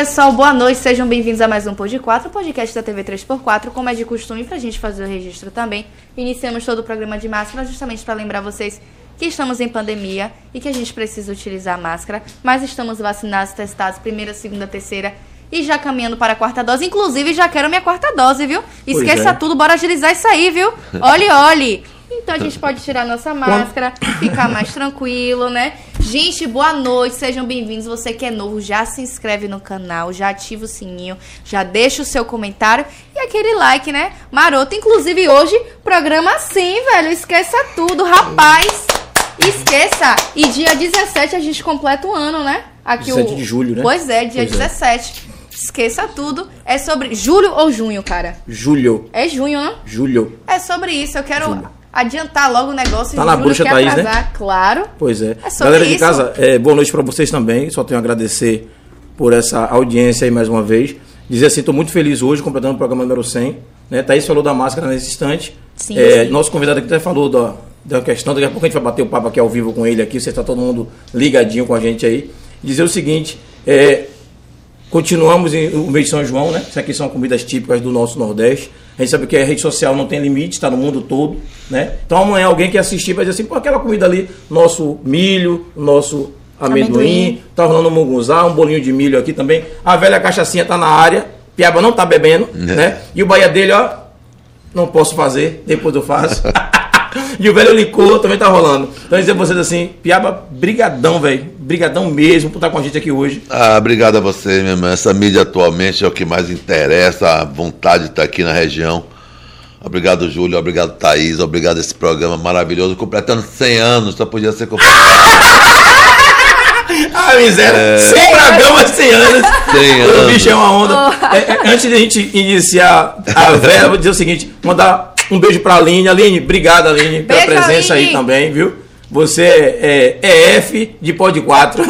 Pessoal, boa noite, sejam bem-vindos a mais um Pod 4, podcast da TV 3x4, como é de costume, pra gente fazer o registro também. Iniciamos todo o programa de máscara justamente para lembrar vocês que estamos em pandemia e que a gente precisa utilizar máscara, mas estamos vacinados, testados, primeira, segunda, terceira e já caminhando para a quarta dose. Inclusive, já quero minha quarta dose, viu? Esqueça é. tudo, bora agilizar isso aí, viu? Olhe, olhe. Então a gente pode tirar nossa máscara, ficar mais tranquilo, né? Gente, boa noite, sejam bem-vindos. Você que é novo, já se inscreve no canal, já ativa o sininho, já deixa o seu comentário e aquele like, né? Maroto, inclusive hoje, programa assim, velho. Esqueça tudo, rapaz. Esqueça. E dia 17 a gente completa o ano, né? Aqui 17 o... de julho, né? Pois é, dia Pois é. 17. Esqueça tudo. É sobre julho ou junho, cara? Julho. É junho, não? Julho. É sobre isso. Eu quero Julho. Adiantar logo o negócio. Tá de na bruxa, Thaís, né? atrasar, Claro. Pois é. É Galera de isso. casa, é, boa noite pra vocês também. Só tenho a agradecer por essa audiência aí mais uma vez. Dizer assim, tô muito feliz hoje, completando o programa número 100. Né? Thaís falou da máscara nesse instante. Sim, É, sim. Nosso convidado aqui até falou da, da questão. Daqui a pouco a gente vai bater o papo aqui ao vivo com ele aqui. Você está todo mundo ligadinho com a gente aí. Dizer o seguinte, é, Continuamos em, o mês de São João, né? Isso aqui são comidas típicas do nosso Nordeste. A gente sabe que a rede social não tem limite, está no mundo todo, né? Então amanhã alguém que assistir vai dizer assim, pô, aquela comida ali, nosso milho, nosso amendoim, Amendoim. tá rolando um mungunzá, um bolinho de milho aqui também. A velha cachaçinha tá na área, Piaba não tá bebendo, né? E o Bahia dele, ó, não posso fazer, depois eu faço. e o velho licor também tá rolando. Então dizer pra vocês assim, Piaba, brigadão, velho. Brigadão mesmo por estar com a gente aqui hoje. Ah, obrigado a você, minha irmã. Essa mídia atualmente é o que mais interessa, a vontade de estar aqui na região. Obrigado, Júlio. Obrigado, Thaís. Obrigado a esse programa maravilhoso. Completando 100 anos, só podia ser completado. Ah, miséria. 100 programas, 100 anos. 100 O anos. bicho é uma onda. É, é, antes de a gente iniciar a Vera, vou dizer o seguinte: mandar um beijo pra Aline. Aline, obrigado, Aline, pela Beijo, presença Aline. aí também, viu? Você é, é F de Pod 4.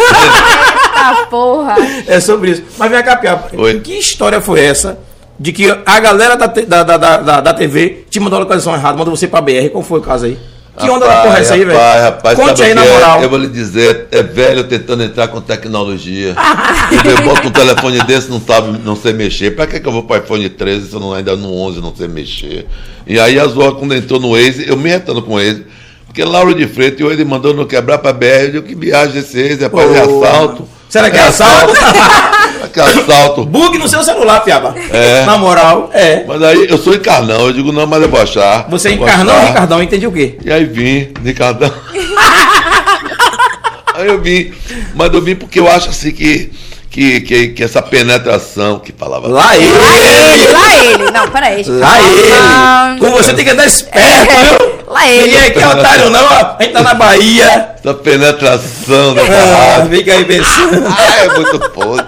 Ah, porra. é sobre isso. Mas vem cá, Piapa. Oi. Que história foi essa de que a galera da, da, da, da, da- TV te mandou a localização errada, mandou você pra BR? Qual foi o caso aí? Que onda da porra é essa aí, velho? Rapaz, rapaz, Conte aí o na é? moral. Eu vou lhe dizer, é velho tentando entrar com tecnologia. eu boto um telefone desse não sabe, não sei mexer. Pra que, que eu vou pro iPhone 13 se eu não, ainda no 11 não sei mexer? E aí a Zoa, quando entrou no Waze, eu me retando com o Waze. Porque Lauro de Freitas e o Waze mandou não quebrar pra BR. Eu digo, que viagem esse Waze, rapaz, é assalto. Será que é assalto? Que assalto. Bug no seu celular, Piaba. É. Na moral, é. Mas aí eu sou encarnão, eu digo, não, mas eu vou achar. Você é encarnão ou. Ricardão? Entendi o quê? E aí vim, Ricardão. aí eu vim. Mas eu vim porque eu acho assim que, que, que, que essa penetração que falava. Lá ele. Lá ele, lá ele. Não, peraí. Lá Ah, ele. Com você tem que andar esperto, viu? Lá ele. Ninguém aqui é otário, não. ó. A gente tá na Bahia. Essa penetração da Ah, rádio. fica aí pensando. Ah, é muito podre.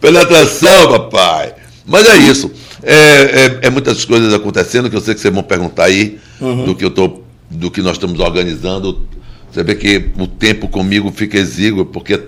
Penetração, papai. Mas é isso. É, é- é muitas coisas acontecendo que eu sei que vocês vão perguntar aí do que eu tô, do que nós estamos organizando. Você vê que o tempo comigo fica exíguo porque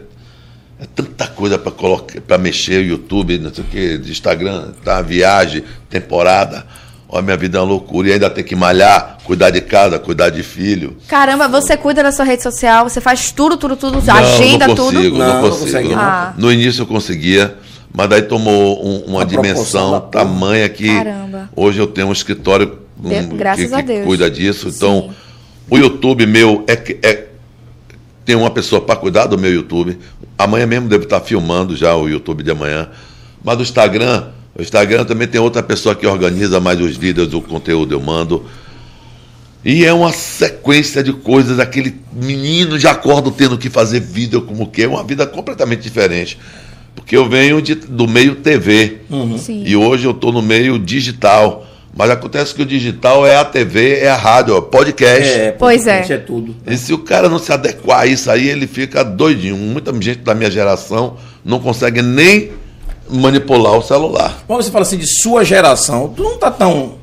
é tanta coisa para colocar, para mexer o YouTube, não sei o que, de Instagram, tá viagem, temporada. Olha, minha vida é uma loucura e ainda tem que malhar, cuidar de casa, cuidar de filho. Caramba, você cuida da sua rede social, você faz tudo, tudo, tudo, Não, agenda não tudo. consigo, Não, Não, não consigo. não. Ah. No início eu conseguia, mas daí tomou um- uma A dimensão tamanha que Caramba. hoje eu tenho um escritório um, graças que, a que Deus. cuida disso. Então, Sim. o YouTube meu é, que- é tem uma pessoa para cuidar do meu YouTube. Amanhã mesmo devo estar filmando já o YouTube de amanhã. Mas o Instagram, o Instagram também tem outra pessoa que organiza mais os vídeos, o conteúdo eu mando. E é uma sequência de coisas. Aquele menino já acorda tendo que fazer vídeo como que é uma vida completamente diferente. Porque eu venho de- do meio TV. Sim. E hoje eu estou no meio digital. Mas acontece que o digital é a TV, é a rádio, é o podcast. É, Pois é. É tudo. E se o cara não se adequar a isso aí, ele fica doidinho. Muita gente da minha geração não consegue nem manipular o celular. Quando você fala assim de sua geração, tu não tá tão.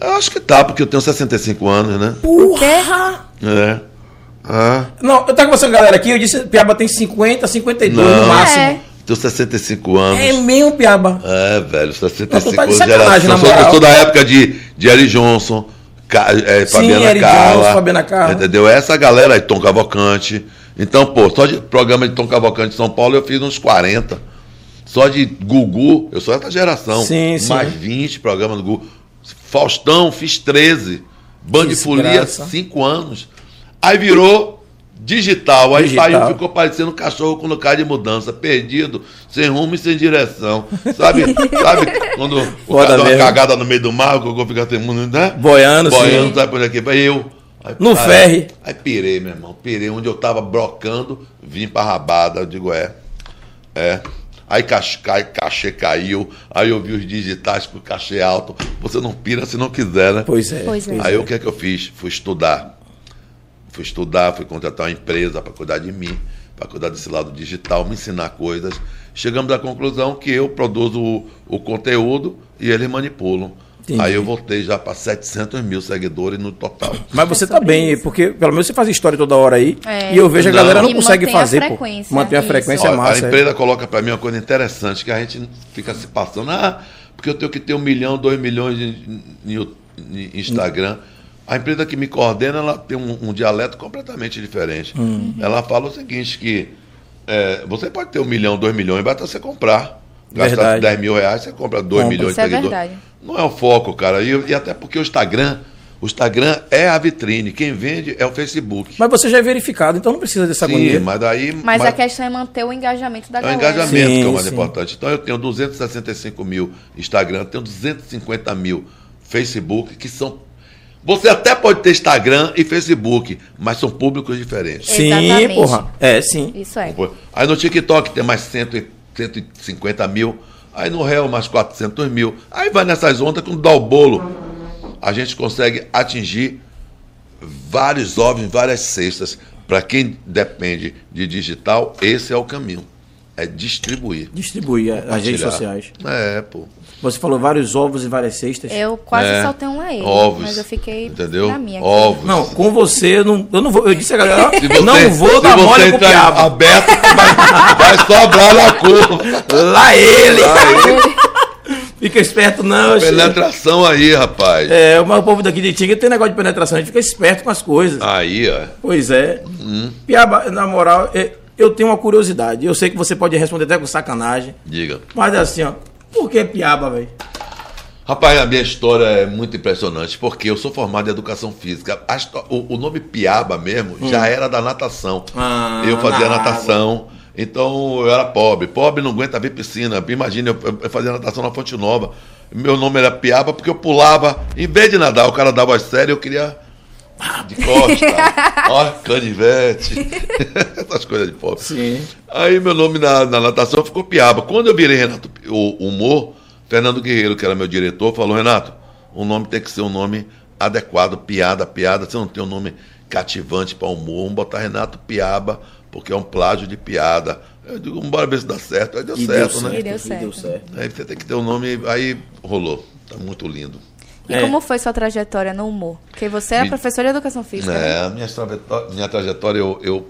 Eu acho que tá, porque eu tenho 65 anos, né? Porra! É. Ah, Não, eu tava conversando com a galera aqui, eu disse Piaba tem 50, 52 no Não. máximo. É. tenho 65 anos. É, mesmo, Piaba. É, velho, 65 Não, tu tá de anos, geração. Sou, eu sou da época de, de Eric Johnson, Ca- é, Fabiana Eric Carla. Johnson, Fabiana Carla. Entendeu? Essa galera aí, Tom Cavalcante. Então, pô, só de programa de Tom Cavalcante em São Paulo eu fiz uns 40. Só de Gugu, eu sou essa geração. Sim, sim. Mais 20 programas do Gugu. Faustão, fiz 13. Band Folia, desgraça. 5 anos. Aí virou digital. Aí Digital. saiu, ficou parecendo um cachorro com lugar de mudança, perdido, sem rumo e sem direção. Sabe, sabe quando o Foda cara dá uma mesmo. cagada no meio do mar, o Gugu fica sem mundo, né? Boiando, Boiando, sim. sabe por aqui? Aí eu. Aí, No ferry. Aí pirei, meu irmão. Pirei onde eu tava brocando, vim pra rabada. Eu digo, é. É. Aí cach- cai- cachê caiu, aí eu vi os digitais com cachê alto. Você não pira se não quiser, né? Pois é. Pois é. Aí o que é que eu fiz? Fui estudar. Fui estudar, fui contratar uma empresa para cuidar de mim, para cuidar desse lado digital, me ensinar coisas. Chegamos à conclusão que eu produzo o, o conteúdo e eles manipulam. Entendi. Aí eu voltei já para 700 mil seguidores no total. Mas você É tá sobre bem, isso. porque pelo menos você faz história toda hora aí. É. E eu vejo a Não. galera não E consegue mantém a fazer, pô. frequência, Mantém a frequência, é Olha, massa. a é. empresa coloca para mim uma coisa interessante, que a gente fica se passando, ah, porque eu tenho que ter um milhão, dois milhões de, em, em Instagram. A empresa que me coordena, ela tem um, um dialeto completamente diferente. Hum. Ela fala o seguinte, que é, você pode ter um milhão, dois milhões, basta você comprar. Gasta Verdade. 10 mil reais, você compra 2 Compra. milhões Isso é de seguidores. verdade. Não é o foco, cara. E, e até porque o Instagram, o Instagram é a vitrine. Quem vende é o Facebook. Mas você já é verificado, então não precisa dessa Sim, agonia. mas daí. Mas a questão é manter o engajamento da É o galera. engajamento Sim, que é o mais sim. importante. Então eu tenho 265 mil Instagram, tenho 250 mil Facebook, que são. Você até pode ter Instagram e Facebook, mas são públicos diferentes. Sim, Exatamente. porra. É, sim. Isso é. Aí no TikTok tem mais 100, e- 150 mil, aí no Real mais 400 mil. Aí vai nessas ondas, quando dá o bolo, a gente consegue atingir vários ovos em várias cestas. Para quem depende de digital, esse é o caminho. É distribuir. Distribuir as redes sociais. É, pô. Você falou vários ovos e várias cestas. Eu quase É. só tenho um a ele. Ovos. Mas eu fiquei Entendeu? na minha. aqui. Ovos. Não, com você, eu não, eu não vou. Eu disse a galera, Se você- não vou se dar você mole com o aberto, vai, vai sobrar na curva. Lá ele! Aí, Fica esperto, não. penetração aí, rapaz. É, mas o povo daqui de Tinga tem negócio de penetração, a gente fica esperto com as coisas. Aí, ó. Pois é. Hum. Piaba, na moral, é, eu tenho uma curiosidade. Eu sei que você pode responder até com sacanagem. Diga. Mas assim, ó. Por que piaba, velho? Rapaz, a minha história é muito impressionante, porque eu sou formado em educação física. O, nome Piaba mesmo já era da natação. Hum. Ah, eu fazia na natação, então eu era pobre. Pobre não aguenta ver piscina. Imagina, eu, eu fazia natação na Fonte Nova. Meu nome era Piaba porque eu pulava, em vez de nadar, o cara dava as séries, eu queria de costa, ó, canivete, essas coisas de pobre. Sim. Aí meu nome na, na natação ficou Piaba. Quando eu virei Renato o humor, Fernando Guerreiro, que era meu diretor, falou: Renato, o nome tem que ser um nome adequado, piada, piada. Você não tem um nome cativante para humor, vamos botar Renato Piaba, porque é um plágio de piada. Eu digo, bora ver se dá certo. Aí deu E certo, deu né? E deu E certo. deu certo. Aí você tem que ter um nome, aí rolou. Tá muito lindo. E É. como foi sua trajetória no humor? Porque você era Me- professor de educação física. né? É, a minha trajetória, minha trajetória eu, eu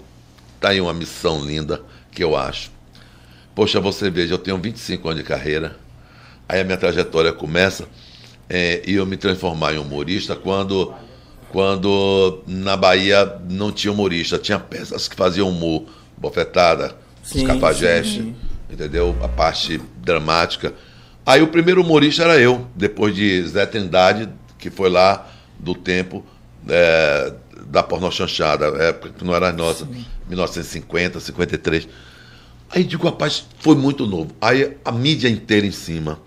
tá aí uma missão linda que eu acho. Poxa, você veja, eu tenho 25 anos de carreira, aí a minha trajetória começa é, e eu me transformar em humorista quando, quando na Bahia não tinha humorista, tinha peças que faziam humor, bofetada, Sim, os entendeu? A parte dramática. Aí o primeiro humorista era eu, depois de Zé Trindade, que foi lá do tempo é, da pornô chanchada, época que não era nossa, 1950, 53. Aí digo, rapaz, foi muito novo. Aí a mídia inteira em cima.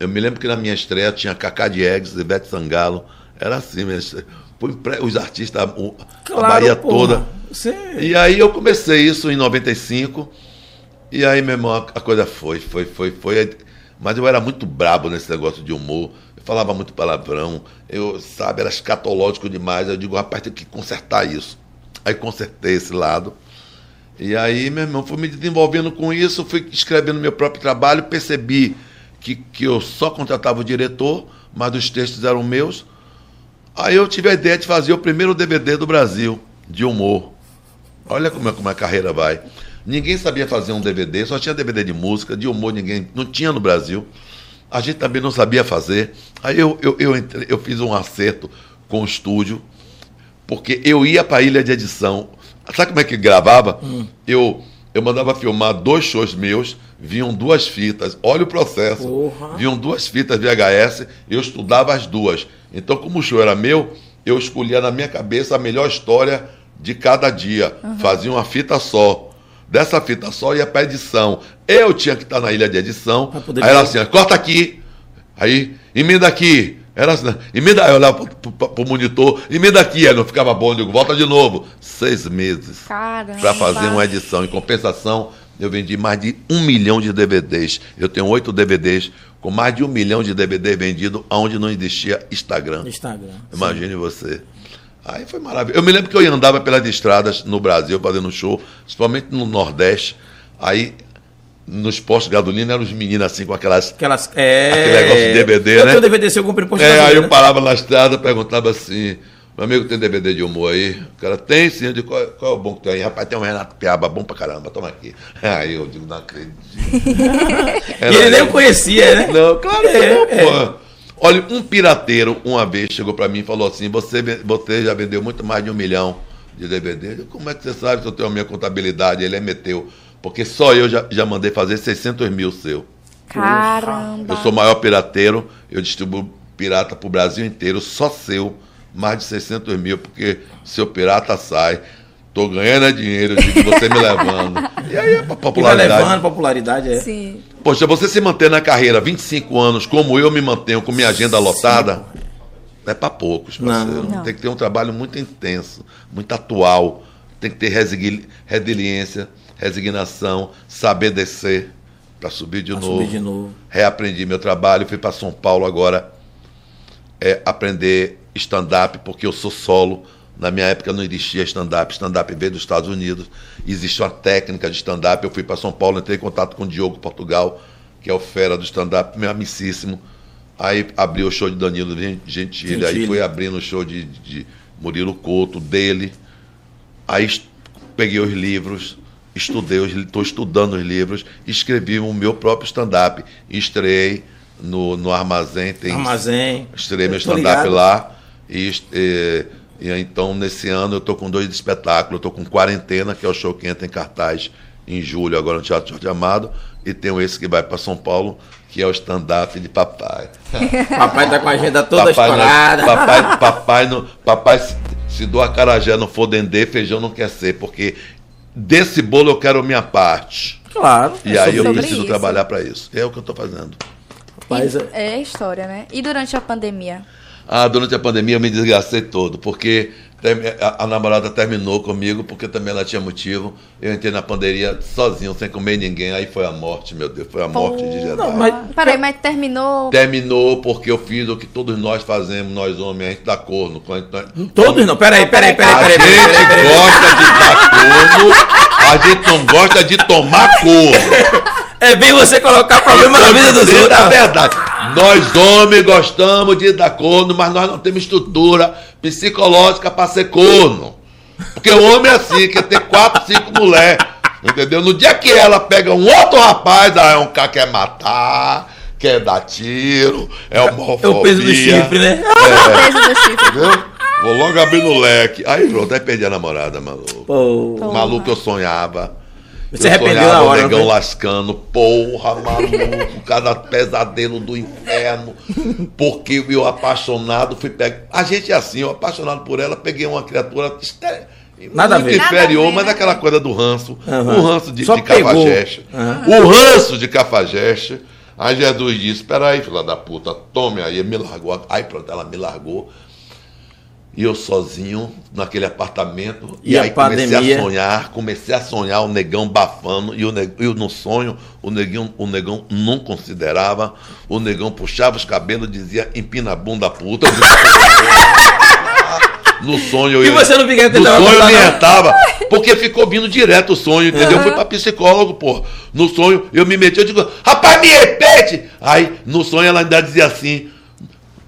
Eu me lembro que na minha estreia tinha Cacá Diegues, Ivete Sangalo, era assim mesmo. Foi os artistas, o- a Bahia porra. toda. Você... E aí eu comecei isso em 95. E aí, meu irmão, a coisa foi, foi, foi, foi. Mas eu era muito brabo nesse negócio de humor. Eu falava muito palavrão. Eu, sabe, era escatológico demais. Eu digo, rapaz, tem que consertar isso. Aí consertei esse lado. E aí, meu irmão, fui me desenvolvendo com isso, fui escrevendo meu próprio trabalho, percebi que, que eu só contratava o diretor, mas os textos eram meus. Aí eu tive a ideia de fazer o primeiro DVD do Brasil, de humor. Olha como, é, como a carreira vai. Ninguém sabia fazer um DVD, só tinha DVD de música, de humor ninguém, não tinha no Brasil. A gente também não sabia fazer. Aí eu, eu, eu, entrei- eu fiz um acerto com o estúdio, porque eu ia para a ilha de edição. Sabe como é que gravava? Eu Eu mandava filmar dois shows meus, vinham duas fitas. Olha o processo. Porra. Vinham duas fitas VHS, eu estudava as duas. Então, como o show era meu, eu escolhia na minha cabeça a melhor história de cada dia. Fazia uma fita só. Dessa fita só ia para edição. Eu tinha que estar na ilha de edição. Aí ela assim, corta aqui. Aí, emenda aqui. Era assim, emenda, aí eu olhava pro, pro, pro monitor, emenda aqui. Aí não ficava bom, eu digo, volta de novo. Seis meses para fazer uma edição. Em compensação, eu vendi mais de um milhão de DVDs. Eu tenho oito DVDs com mais de um milhão de DVDs vendidos, onde não existia Instagram. Instagram. Imagine você. Aí foi maravilhoso. Eu me lembro que eu andava pelas estradas no Brasil fazendo show, principalmente no Nordeste. Aí, nos postos de gasolina, eram os meninos assim com aquelas. Aquelas, é... Aquele negócio de DVD, eu né? tenho DVD seu, eu comprei posto É, aí gasolina. eu parava na estrada, perguntava assim: meu amigo tem DVD de humor aí? O cara tem sim. Eu digo, qual, qual é o bom que tem aí? Rapaz, tem um Renato Piaba bom pra caramba, toma aqui. Aí eu digo, não acredito. E ele nem o conhecia, né? Não, claro que É, não, é. Olha, um pirateiro uma vez chegou pra mim e falou assim: você, você já vendeu muito mais de um milhão de DVD. Eu Como é que você sabe se eu tenho a minha contabilidade? Ele é meteu. Porque só eu já, já mandei fazer 600 mil seu. Caramba. Eu sou o maior pirateiro, eu distribuo pirata pro Brasil inteiro, só seu, mais de 600 mil, porque seu pirata sai. Tô ganhando é dinheiro, digo, você me levando. E aí a vai popularidade. levando popularidade, é. Sim. Poxa, você se manter na carreira 25 anos, como eu me mantenho com minha agenda lotada, não é para poucos, parceiro. Não. Tem que ter um trabalho muito intenso, muito atual. Tem que ter resiliência, resignação, saber descer para subir de Pra novo. subir de novo. Reaprendi meu trabalho, fui para São Paulo agora é, aprender stand-up, porque eu sou solo. Na minha época não existia stand-up. Stand-up veio dos Estados Unidos. Existe uma técnica de stand-up. Eu fui para São Paulo, entrei em contato com o Diogo Portugal, que é o fera do stand-up, meu amicíssimo. Aí abri o show de Danilo Gen- Gentili, aí fui abrindo o show de, de Murilo Couto, dele. Aí peguei os livros, estudei, estou estudando os livros, escrevi o meu próprio stand-up. Estreiei no, no Armazém, tem Armazém. Estreiei meu stand-up lá. E, e- e então, nesse ano, eu tô com dois espetáculos. Eu tô com Quarentena, que é o show que entra em cartaz em julho, agora no Teatro Jorge Amado. E tenho esse que vai para São Paulo, que é o stand-up de papai. Papai tá com a agenda toda papai, não- estourada. papai, papai, não, papai se, se do acarajé não for dendê, feijão não quer ser, porque desse bolo eu quero minha parte. Claro. E é aí eu preciso isso. trabalhar para isso. É o que eu estou fazendo. Mas, E- é história, né? E durante a pandemia? Ah, durante a pandemia eu me desgastei todo, porque a, a namorada terminou comigo, porque também ela tinha motivo. Eu entrei na pandemia sozinho, sem comer ninguém. Aí foi a morte, meu Deus, foi a morte de. Não, mas- Peraí, mas terminou. Terminou porque eu fiz o que todos nós fazemos, nós homens, a gente dá corno. Gente- Todos não. Peraí, peraí, peraí, A peraí. gente peraí, peraí, peraí. gosta de dar corno, a gente não gosta de tomar corno. É bem você colocar problema na vida dos É outros. verdade. Nós homens gostamos de dar corno, mas nós não temos estrutura psicológica para ser corno. Porque o homem é assim, quer ter quatro, cinco mulheres. Entendeu? No dia que ela pega um outro rapaz, ah, é um cara que quer matar, quer dar tiro, é homofobia. É o peso do chifre, né? Peso do chifre. Entendeu? Vou logo abrir no leque. Aí pronto, aí perdi a namorada, maluco. Pô. Maluco, eu sonhava. Você eu arrependeu na hora, o negão foi? lascando. Porra, maluco, cada pesadelo do inferno. Porque eu apaixonado fui pego. A gente é assim, eu apaixonado por ela, peguei uma criatura Nada a muito ver. inferior, Nada mas né? aquela coisa do ranço. Aham. O ranço de, Só de cafajeste. Aham. O ranço de cafajeste. Aí Jesus disse: Peraí, filha da puta, tome aí. Me largou. Aí pronto, ela me largou. E eu sozinho naquele apartamento. E, E a aí comecei pandemia? a sonhar, comecei a sonhar o negão bafando. E, o neg... e no sonho, o negão, o negão não considerava. O negão puxava os cabelos e dizia: empina a bunda puta. No sonho eu E você não fica No sonho eu irritava, porque ficou vindo direto o sonho, entendeu? Eu fui pra psicólogo, pô. No sonho eu me meti, eu digo, rapaz, me repete! Aí, no sonho ela ainda dizia assim.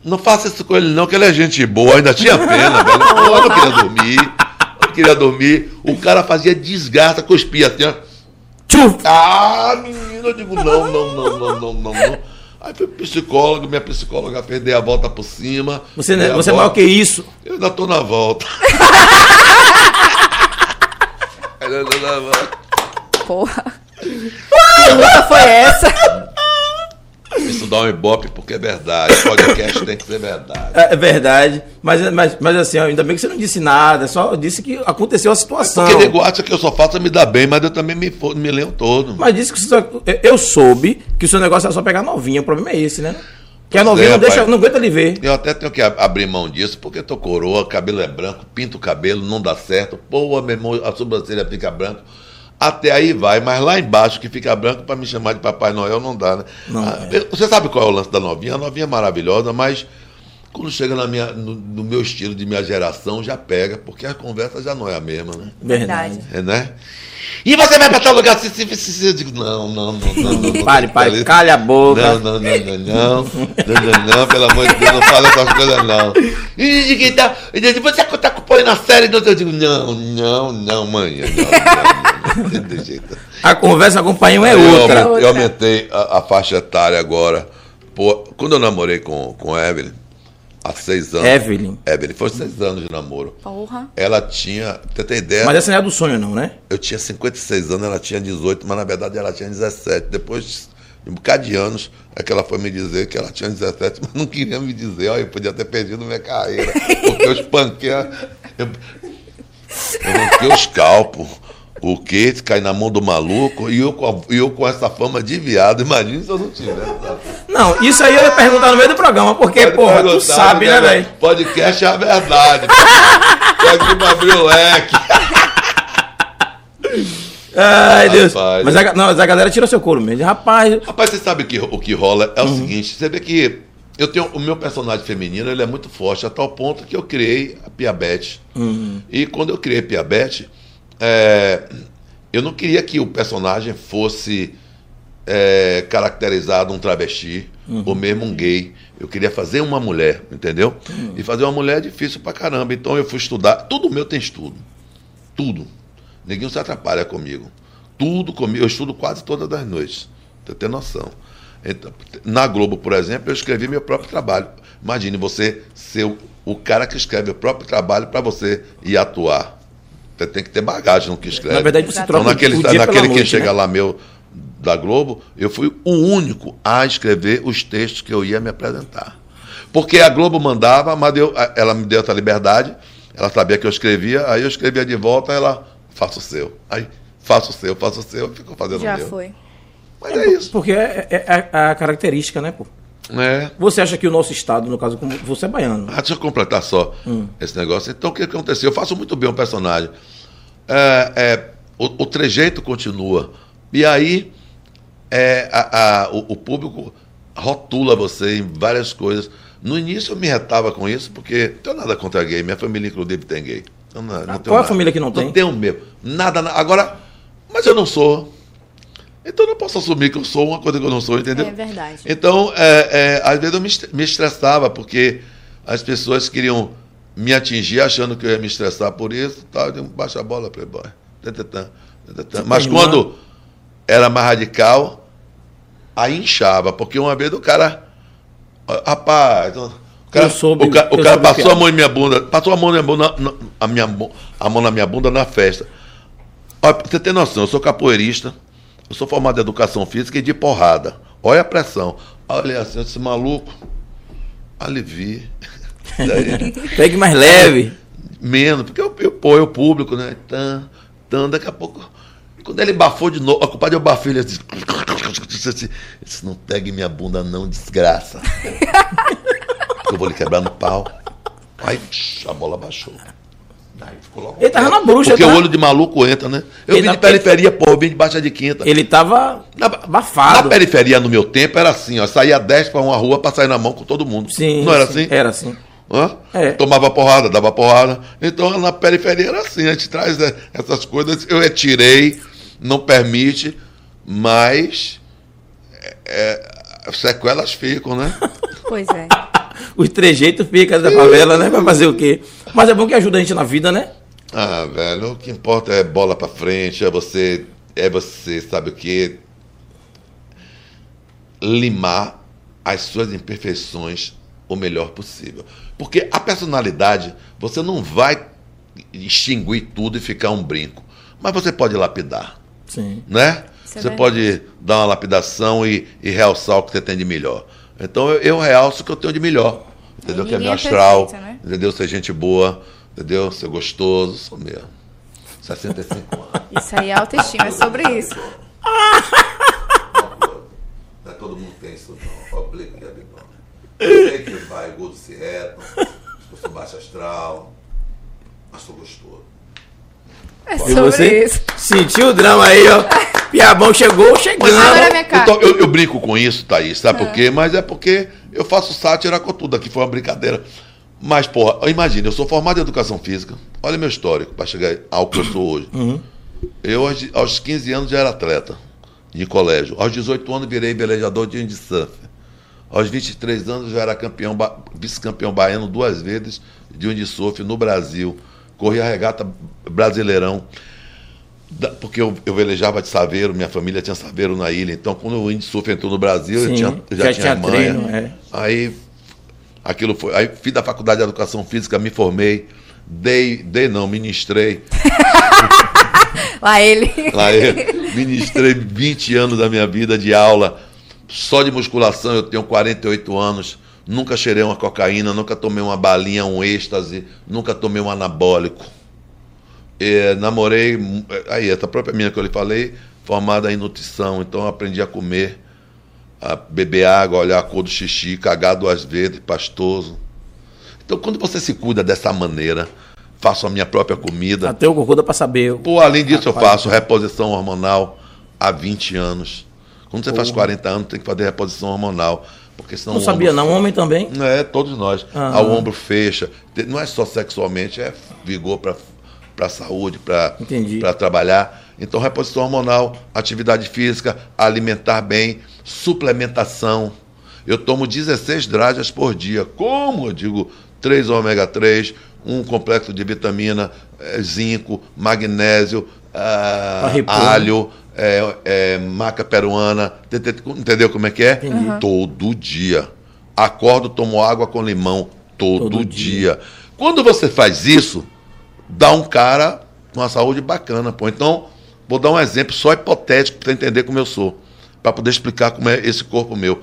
Não faça isso com ele, não, que ele é gente boa. Ainda tinha pena, velho. Pô, eu não queria dormir. Eu não queria dormir. O cara fazia desgraça, cuspia assim, ó. Ah, menino, eu digo, não, não, não, não, não, não, não. Aí fui pro psicólogo, minha psicóloga fez dei a volta por cima. Você, né, você é maior que isso. Eu ainda tô na volta. Eu ainda tô na volta. porra. Que luta foi essa? Isso dá um ibope porque é verdade. Podcast tem que ser verdade. É é verdade. Mas, mas, mas assim, ainda bem que você não disse nada, só disse que aconteceu a situação. Porque nego acha que eu só faço me dar bem, mas eu também me, me leio todo. Mas disse que só- eu soube que o seu negócio era só pegar novinha. O problema é esse, né? Que a novinha é, não, deixa, não aguenta lhe ver. Eu até tenho que ab- abrir mão disso, porque tô coroa, cabelo é branco, pinto o cabelo, não dá certo. Pô, meu irmão, a sobrancelha fica branco. Até aí vai, mas lá embaixo que fica branco para me chamar de Papai Noel não dá, né? Não, Ah, eu- Você sabe qual é o lance da novinha? A novinha é maravilhosa, mas quando chega na minha, no, no meu estilo de minha geração, já pega, porque a conversa já não é a mesma, né? Verdade. É, né? E você vai para tal lugar? Se, se, se, se, eu digo, não, não, não, não, não, não. Pare, pare, calha a boca. Não, não, não, não, não. Não, não, pelo amor de Deus, não fala essas coisas, não. E que tá, e você tá acompanhando a série? Então eu digo, não, não, não, mãe. Não, não, não. A conversa com o pai é eu outra. Eu, Outra. aumentei a, a faixa etária agora. Pô, quando eu namorei com, com a Evelyn, há seis anos. Evelyn. Evelyn, foi seis anos de namoro. Porra. Ela tinha, você ter ideia, Mas essa não é do sonho, não, né? eu tinha 56 anos, ela tinha 18, mas na verdade ela tinha 17. Depois de um bocado de anos, é que ela foi me dizer que ela tinha 17, mas não queria me dizer. Olha, eu podia ter perdido minha carreira, porque eu espanquei. a- Eu, eu os calpos. O que? Cai na mão do maluco e eu, eu com essa fama de viado. Imagina se eu não tivesse. Não, isso aí eu ia perguntar no meio do programa, porque, Pode porra, tu sabe, né, velho? Podcast é a verdade. Aqui pra abrir o leque. Ai, Deus. Rapaz. Mas a, não, mas a galera tira seu couro mesmo. Rapaz, Rapaz, você sabe que, o que rola é o Uhum. seguinte, você vê que eu tenho o meu personagem feminino, ele é muito forte, a tal ponto que eu criei a Piabete. Uhum. E quando eu criei a Piabete, é, eu não queria que o personagem fosse é, caracterizado um travesti Uhum. ou mesmo um gay. Eu queria fazer uma mulher, entendeu? Uhum. E fazer uma mulher é difícil pra caramba. Então eu fui estudar. Tudo meu tem estudo. Tudo. Ninguém se atrapalha comigo. Tudo comigo. Eu estudo quase todas as noites. Pra ter noção. Então, na Globo, por exemplo, eu escrevi meu próprio trabalho. Imagine você ser o, o cara que escreve o próprio trabalho para você ir atuar. Você tem que ter bagagem no que escreve. na verdade, você Exato. troca Então, naquele, o dia naquele pela que noite, chega né? lá meu da Globo, eu fui o único a escrever os textos que eu ia me apresentar. Porque a Globo mandava, mas deu- ela me deu essa liberdade, ela sabia que eu escrevia, aí eu escrevia de volta, ela, faça o seu. Aí, faça o seu, faça o seu, ficou fazendo Já o meu. foi. Mas é isso. Porque é, é- é a característica, né, pô? É. Você acha que o nosso estado, no caso, como você é baiano, Ah, deixa eu completar só Hum. esse negócio. Então, o que aconteceu? Eu faço muito bem um personagem. É, é, o, o trejeito continua. E aí, é, a- a- o, o público rotula você em várias coisas. No início eu me retava com isso, porque não tenho nada contra gay. Minha família, inclusive, tem gay. Não- não tenho qual é a nada. família que não tem? Não tenho mesmo. Nada, na- Agora, mas eu não sou. Então eu não posso assumir que eu sou uma coisa que eu não sou, entendeu? É verdade. Então, é, é, às vezes eu me, me estressava, porque as pessoas queriam me atingir achando que eu ia me estressar por isso. Tal. Eu digo, baixa a bola, playboy. Mas quando era mais radical, aí inchava, porque uma vez o cara. ó, Rapaz, o cara, soube- o ca- o cara passou a é. mão em minha bunda, passou a mão na minha bunda, na- a, minha, mão- a mão na minha bunda na festa. Olha, pra você ter noção, eu sou capoeirista, eu sou formado em educação física e de porrada. Olha a pressão. Olha assim, esse maluco, alivie. Daí, pegue mais leve. menos, porque eu, eu pô, eu público, né? Tan, tan, daqui a pouco. Quando ele bafou de novo, a culpa de eu bafei, ele disse, disse, disse, não pegue minha bunda não, desgraça. Eu vou lhe quebrar no pau. Aí a bola baixou. Ficou logo Ele tava na bruxa, Porque tá? o olho de maluco entra, né? Eu Ele vim na- de periferia, porra, eu vim de Baixa de Quinta. Ele tava Na, abafado. na periferia, no meu tempo, era assim, ó. Saía 10 pra uma rua pra sair na mão com todo mundo. Sim. Não era sim, assim? Era assim. Hã? É. Tomava porrada, dava porrada. Então na periferia era assim, a gente traz é, essas coisas. Eu retirei, não permite, mas é, é, sequelas ficam, né? Pois é. Os trejeitos fica da favela, né? Vai fazer o quê? Mas é bom que ajuda a gente na vida, né? Ah, velho, o que importa é bola pra frente, é você, é você, sabe o quê? Limar as suas imperfeições o melhor possível. Porque a personalidade, você não vai extinguir tudo e ficar um brinco. Mas você pode lapidar. Sim. né? Isso é você pode dar uma lapidação e, e realçar o que você tem de melhor. Então eu, eu realço o que eu tenho de melhor. Entendeu? E Que é meu astral, né? entendeu? Ser gente boa, entendeu? Ser gostoso, sou mesmo. 65 anos. Isso aí é autoestima, é sobre isso. Não é todo mundo tem isso não. Obligo que é bem bom. Eu sei que vai, gordo se reto, eu sou baixo astral, mas sou gostoso. É E sobre você isso. sentiu o drama aí, ó. Piabão chegou chegando. Agora é minha cara. Então, eu, eu brinco com isso, Thaís, sabe por quê? Mas é porque eu faço sátira com tudo. Aqui foi uma brincadeira. Mas, porra, imagina, eu sou formado em educação física. Olha meu histórico para chegar ao que eu sou hoje. Eu, aos, aos 15 anos, já era atleta de colégio. Aos 18 anos, virei velejador de windsurf. Aos 23 anos, já era campeão, vice-campeão baiano duas vezes de windsurf no Brasil. Corri a regata Brasileirão. Porque eu, eu velejava de saveiro, minha família tinha saveiro na ilha. Então, quando o windsurf entrou no Brasil, eu, Sim, tinha, eu já, já tinha, tinha manha. treino, é. Aí, aquilo foi. Aí, fiz da faculdade de educação física, me formei. Dei, dei não, ministrei. Lá ele. Lá eu ministrei 20 anos da minha vida de aula só de musculação. Eu tenho 48 anos. Nunca cheirei uma cocaína, nunca tomei uma balinha, um êxtase, nunca tomei um anabólico. É, namorei, aí, essa própria minha que eu lhe falei, formada em nutrição. Então eu aprendi a comer, a beber água, olhar a cor do xixi, cagar duas vezes, pastoso. Então quando você se cuida dessa maneira, faço a minha própria comida. Até o cocô dá pra saber. Pô, além disso, eu faço reposição hormonal há 20 anos. Quando você faz 40 anos, tem que fazer reposição hormonal. Porque senão Não o sabia não, homem também. É, todos nós. Ah. O ombro fecha. Não é só sexualmente, é vigor para para saúde, para trabalhar. Então, reposição hormonal, atividade física, alimentar bem, suplementação. Eu tomo 16 drágeas por dia. Como? Eu digo, 3 ômega 3, um complexo de vitamina, eh, zinco, magnésio, ah, repor, alho, é, é, maca peruana. Te- te- Entendeu como é que é? Entendi. Uhum. Todo dia. Acordo, tomo água com limão todo, Todo dia. Quando você faz isso, dá um cara uma saúde bacana, pô. Então, vou dar um exemplo só hipotético para entender como eu sou, para poder explicar como é esse corpo meu.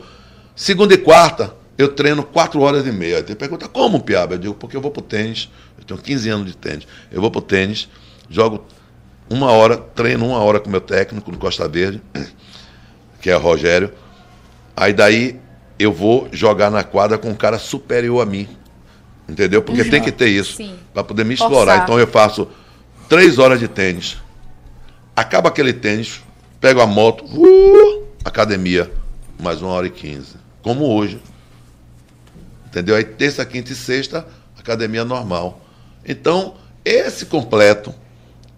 Segunda e quarta, eu treino quatro horas e meia. Você pergunta, como, Piaba? Eu digo, porque eu vou pro tênis, eu tenho 15 anos de tênis. Eu vou pro tênis, jogo uma hora, treino uma hora com meu técnico no Costa Verde, que é o Rogério. Aí daí eu vou jogar na quadra com um cara superior a mim. Entendeu? Porque tem que ter isso para poder me Forçar. explorar. Então eu faço três horas de tênis. Acaba aquele tênis, pego a moto, uh, academia, mais uma hora e quinze. Como hoje. Entendeu? Aí terça, quinta e sexta, academia normal. Então, esse completo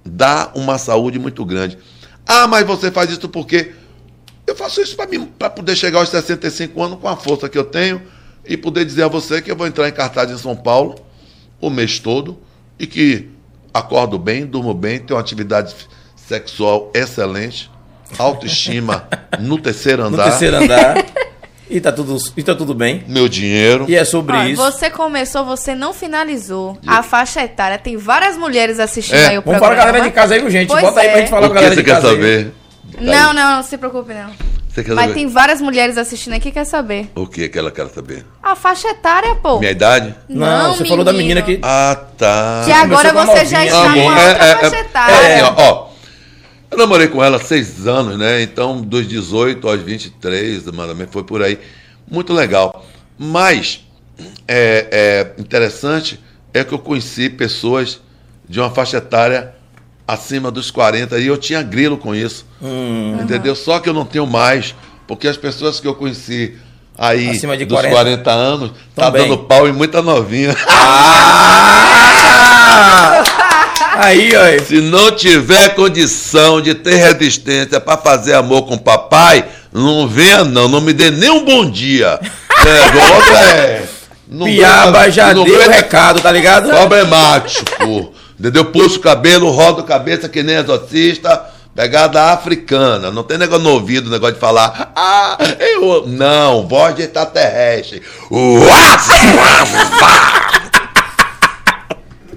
dá uma saúde muito grande. Ah, mas você faz isso porque eu faço isso para mim, para poder chegar aos 65 anos com a força que eu tenho e poder dizer a você que eu vou entrar em cartaz em São Paulo o mês todo e que acordo bem, durmo bem, tenho uma atividade sexual excelente, autoestima no terceiro No andar, terceiro andar. e, tá tudo, e tá tudo bem. meu dinheiro. E é sobre Ó, isso. você começou, você não finalizou. A faixa etária tem várias mulheres assistindo É, aí o Vamos programa. falar com a galera de casa aí, gente? Pois Bota aí é. pra gente falar O com a que galera você de quer casa aí. saber? Não, não, não se preocupe, não. Você quer Mas saber? tem várias mulheres assistindo aqui que quer saber. O que que ela quer saber? A faixa etária, pô. Minha idade? Não, você falou da menina que. Ah, tá. Que agora começou você já está Ah, com é, outra é, faixa é, etária. é ó, ó. Eu namorei com ela seis anos, né? Então, dos 18 aos 23, mais ou menos, foi por aí. Muito legal. Mas, é, é interessante é que eu conheci pessoas de uma faixa etária acima dos 40 e eu tinha grilo com isso. Hum. Entendeu? Só que eu não tenho mais, porque as pessoas que eu conheci aí Acima de dos 40. 40, anos tá Também. dando pau em muita novinha. Ah! Aí, ó. Se não tiver condição de ter resistência para fazer amor com o papai, não venha não, não me dê nem um bom dia. É, logo é. Não Piaba já não deu o recado, tá ligado? Problemático. Entendeu? Puxa o cabelo, roda a cabeça que nem exorcista. Pegada africana. Não tem negócio no ouvido, negócio de falar. Ah, eu. Não, voz de extraterrestre.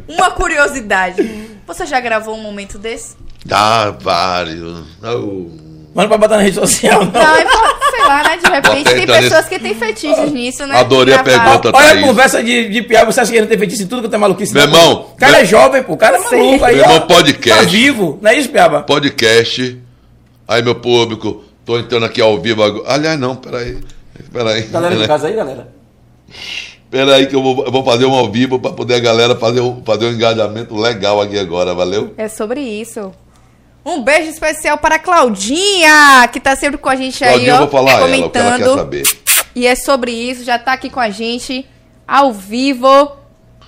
Uma curiosidade. Você já gravou um momento desse? Dá vários. Oh. Mas não pra botar na rede social, não. Não, é pra- sei lá, né? De repente tem entrar pessoas nesse- que têm fetiches nisso, né? Adorei a pergunta. Olha a conversa de, de piada, você acha que ele tem feitiço em tudo que tem maluquice? Meu irmão, O cara meu- é jovem, pô. O cara é maluco. Aí, Meu irmão, podcast. Tá vivo. Não é isso, Piaba? Podcast. Aí, meu público, tô entrando aqui ao vivo agora. Aliás, não, peraí. Peraí. Galera de casa aí, galera. Peraí, que eu vou, eu vou fazer um ao vivo pra poder a galera fazer, um- fazer um engajamento legal aqui agora, valeu? É sobre isso. Um beijo especial para a Claudinha, que tá sempre com a gente aí, Claudinha, ó. eu vou falar ela, o que ela comentando. quer saber. E é sobre isso, já tá aqui com a gente, ao vivo,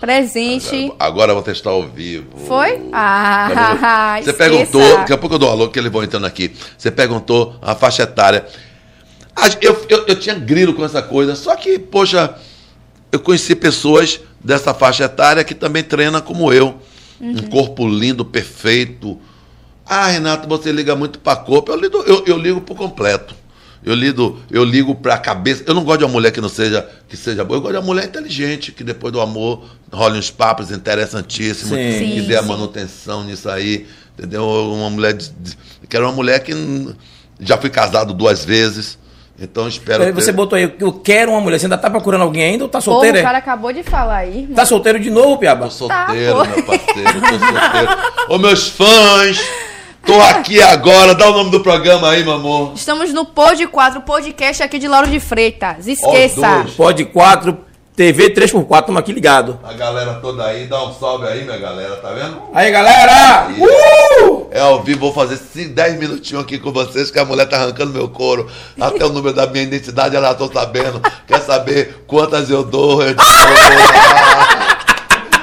presente. Agora eu vou testar ao vivo. Foi? Ah, Você esqueça. perguntou, daqui a pouco eu dou alô, que eles vão entrando aqui. Você perguntou a faixa etária. Eu, eu, eu tinha grilo com essa coisa, só que, poxa, eu conheci pessoas dessa faixa etária que também treinam como eu. Um corpo lindo, perfeito. Ah, Renato, você liga muito pra corpo. Eu, lido, eu, eu ligo por completo. Eu lido, eu ligo pra cabeça. Eu não gosto de uma mulher que não seja que seja boa. Eu gosto de uma mulher inteligente, que depois do amor rola uns papos interessantíssimos, Sim. que Sim, dê a manutenção nisso aí. Entendeu? Uma mulher. De, de, quero uma mulher que já fui casado duas vezes. Então espero. Aí Você ter- botou aí, eu quero uma mulher. Você ainda tá procurando alguém ainda ou tá Porra, solteiro? o cara acabou de falar aí, irmão. Tá solteiro de novo, Piaba? Tô solteiro, Tá, meu parceiro, tô solteiro. Ô, meus fãs, tô aqui agora. Dá o nome do programa aí, meu amor. Estamos no Pod 4, podcast aqui de Lauro de Freitas. Esqueça. Pode 4, TV 3x4, tamo aqui ligado. A galera toda aí, dá um salve aí, minha galera, tá vendo? Aí, galera! Uh! É ao vivo, vou fazer 10 minutinhos aqui com vocês, que a mulher tá arrancando meu couro. Até o número da minha identidade ela tô sabendo. Quer saber quantas eu dou? Eu dou.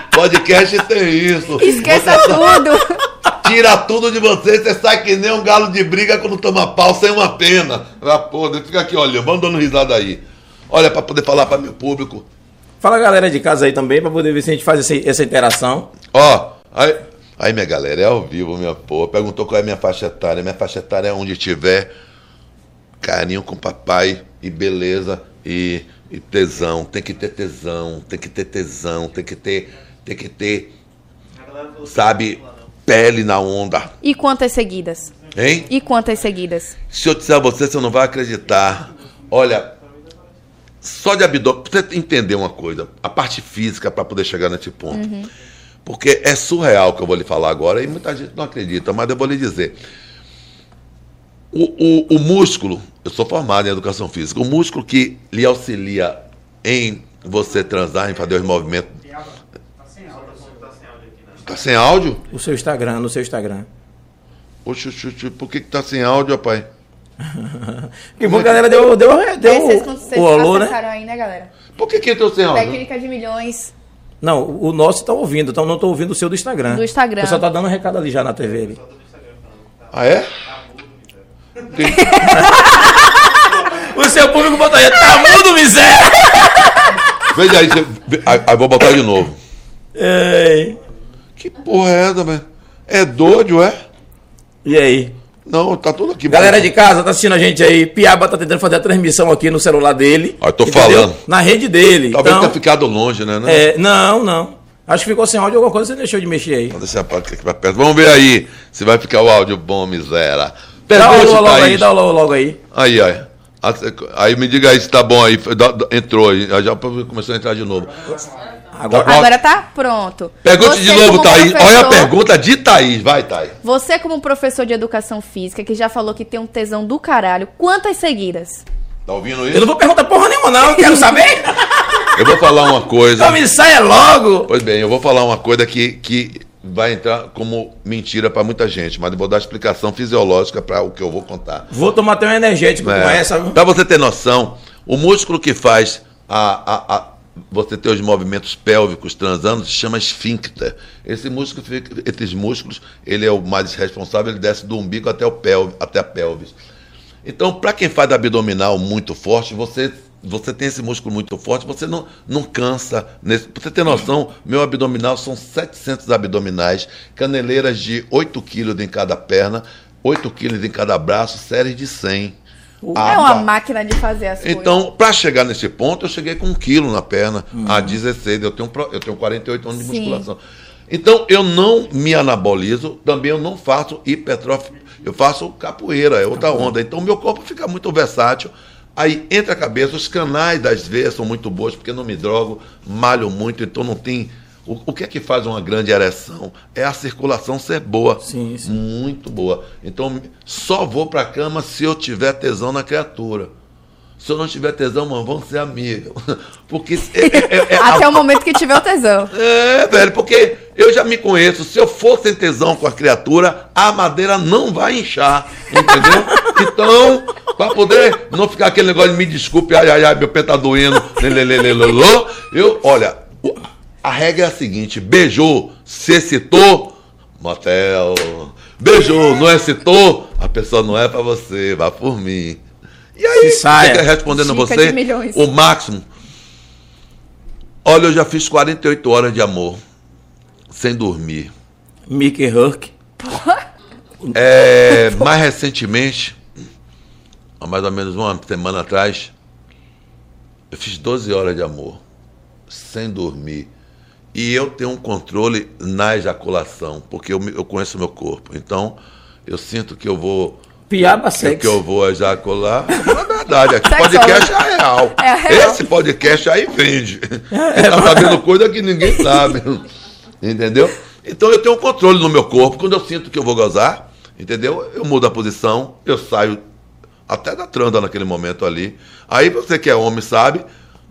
Podcast tem isso. Esqueça tudo. Tira tudo de você, você sai que nem um galo de briga quando toma pau sem uma pena. Ah, porra, fica aqui olhando, vamos dando risada aí. Olha, pra poder falar pra meu público. Fala a galera de casa aí também, pra poder ver se a gente faz essa, essa interação. Ó, aí, aí minha galera, é ao vivo, minha porra. Perguntou qual é a minha faixa etária. Minha faixa etária é onde tiver carinho com papai e beleza e, e tesão. Tem que ter tesão, tem que ter tesão, tem que ter, tem que ter, sabe, pele na onda. E quantas seguidas? Hein? E quantas seguidas? Se eu disser a você, você não vai acreditar. Olha, só de abdômen, pra você entender uma coisa, a parte física para poder chegar nesse ponto. Porque é surreal o que eu vou lhe falar agora e muita gente não acredita, mas eu vou lhe dizer. O, o, o músculo, eu sou formado em educação física, o músculo que lhe auxilia em você transar, em fazer os movimentos. Tá sem áudio? O seu Instagram, no seu Instagram. Oxe, oxe, oxe, por que, que tá sem áudio, rapaz? Que bom galera deu, deu, deu Aí vocês, vocês o alô, né? aí, né, galera? Por que, que entrou sem áudio? Técnica de milhões. Não, o nosso tá ouvindo, então não tô ouvindo o seu do Instagram. Do Instagram. O pessoal tá dando um recado ali já na TV. Ali. Ah, é? O seu público botou aí, tá mudo, miséria! Veja aí, você- aí vou botar de novo. Ei. Que porra é essa, velho? É doido, é? E aí? Não, tá tudo aqui. Galera de casa, tá assistindo a gente aí. Piaba tá tentando fazer a transmissão aqui no celular dele. Ah, eu tô entendeu? falando. Na rede dele. Talvez então, tenha ficado longe, né? né? é, não, não. Acho que ficou sem áudio alguma coisa, você deixou de mexer aí. Vou deixar aqui pra perto. Vamos ver aí se vai ficar o áudio bom, miséria. Dá o logo aí, dá o logo aí. Aí, aí. Aí me diga aí se tá bom aí. Entrou aí. Aí Já começou a entrar de novo. Agora. Agora tá pronto. Pergunte de Você, novo, como Thaís. Olha a professor- pergunta de Thaís. Vai, Thaís. Você, como professor de educação física, que já falou que tem um tesão do caralho, quantas seguidas? Tá ouvindo eu não isso? vou perguntar porra nenhuma, não. Eu quero saber. Eu vou falar uma coisa. Então me saia logo. Pois bem, eu vou falar uma coisa que, que vai entrar como mentira para muita gente, mas eu vou dar explicação fisiológica para o que eu vou contar. Vou tomar até um energético com essa. viu? Para você ter noção, o músculo que faz a, a- a- você ter os movimentos pélvicos transando se chama esfíncter. Esse músculo, esses músculos, ele é o mais responsável, ele desce do umbigo até, o pelve, até a pelvis. Então, para quem faz abdominal muito forte, você, você tem esse músculo muito forte, você não, não cansa. Nesse, pra você ter noção, meu abdominal são 700 abdominais, caneleiras de 8 quilos em cada perna, 8 quilos em cada braço, séries de 100. É uma máquina de fazer as coisas. Então, para chegar nesse ponto, eu cheguei com um quilo na perna, a 16. Eu tenho, eu tenho 48 anos de Sim. musculação. Então eu não me anabolizo, também eu não faço hipertrofia. Eu faço capoeira, é outra onda. Então meu corpo fica muito versátil. Aí entra a cabeça, os canais das veias são muito bons, porque não me drogo, malho muito, então não tem. O, o que é que faz uma grande ereção? É a circulação ser boa. Sim, sim. Muito boa. Então só vou pra cama se eu tiver tesão na criatura. Se eu não tiver tesão, mano, vamos ser amigos. Porque. é- é- é- Até a- o momento que tiver o tesão. é, velho, porque eu já me conheço. Se eu for sem tesão com a criatura, a madeira não vai inchar, entendeu? Então, pra poder não ficar aquele negócio de me desculpe, ai, ai, ai, meu pé tá doendo, lelelelelelô, eu, olha, a regra é a seguinte: beijou, se excitou, motel. Beijou, não excitou, a pessoa não é pra você, vá por mim. E aí, quer respondendo a Dica você, o máximo. Olha, eu já fiz 48 horas de amor sem dormir. Mickey Herc. É, mais recentemente, há mais ou menos uma semana atrás, eu fiz 12 horas de amor sem dormir. E eu tenho um controle na ejaculação, porque eu, eu conheço meu corpo. Então, eu sinto que eu vou. Piaba que, sexy. que eu vou ejacular. É verdade, aqui Sexo, podcast é real. É real. Esse podcast aí vende. Ele tá fazendo coisa que ninguém sabe. Entendeu? Então eu tenho um controle no meu corpo. Quando eu sinto que eu vou gozar, entendeu? Eu mudo a posição, eu saio até da tranda naquele momento ali. Aí você que é homem sabe,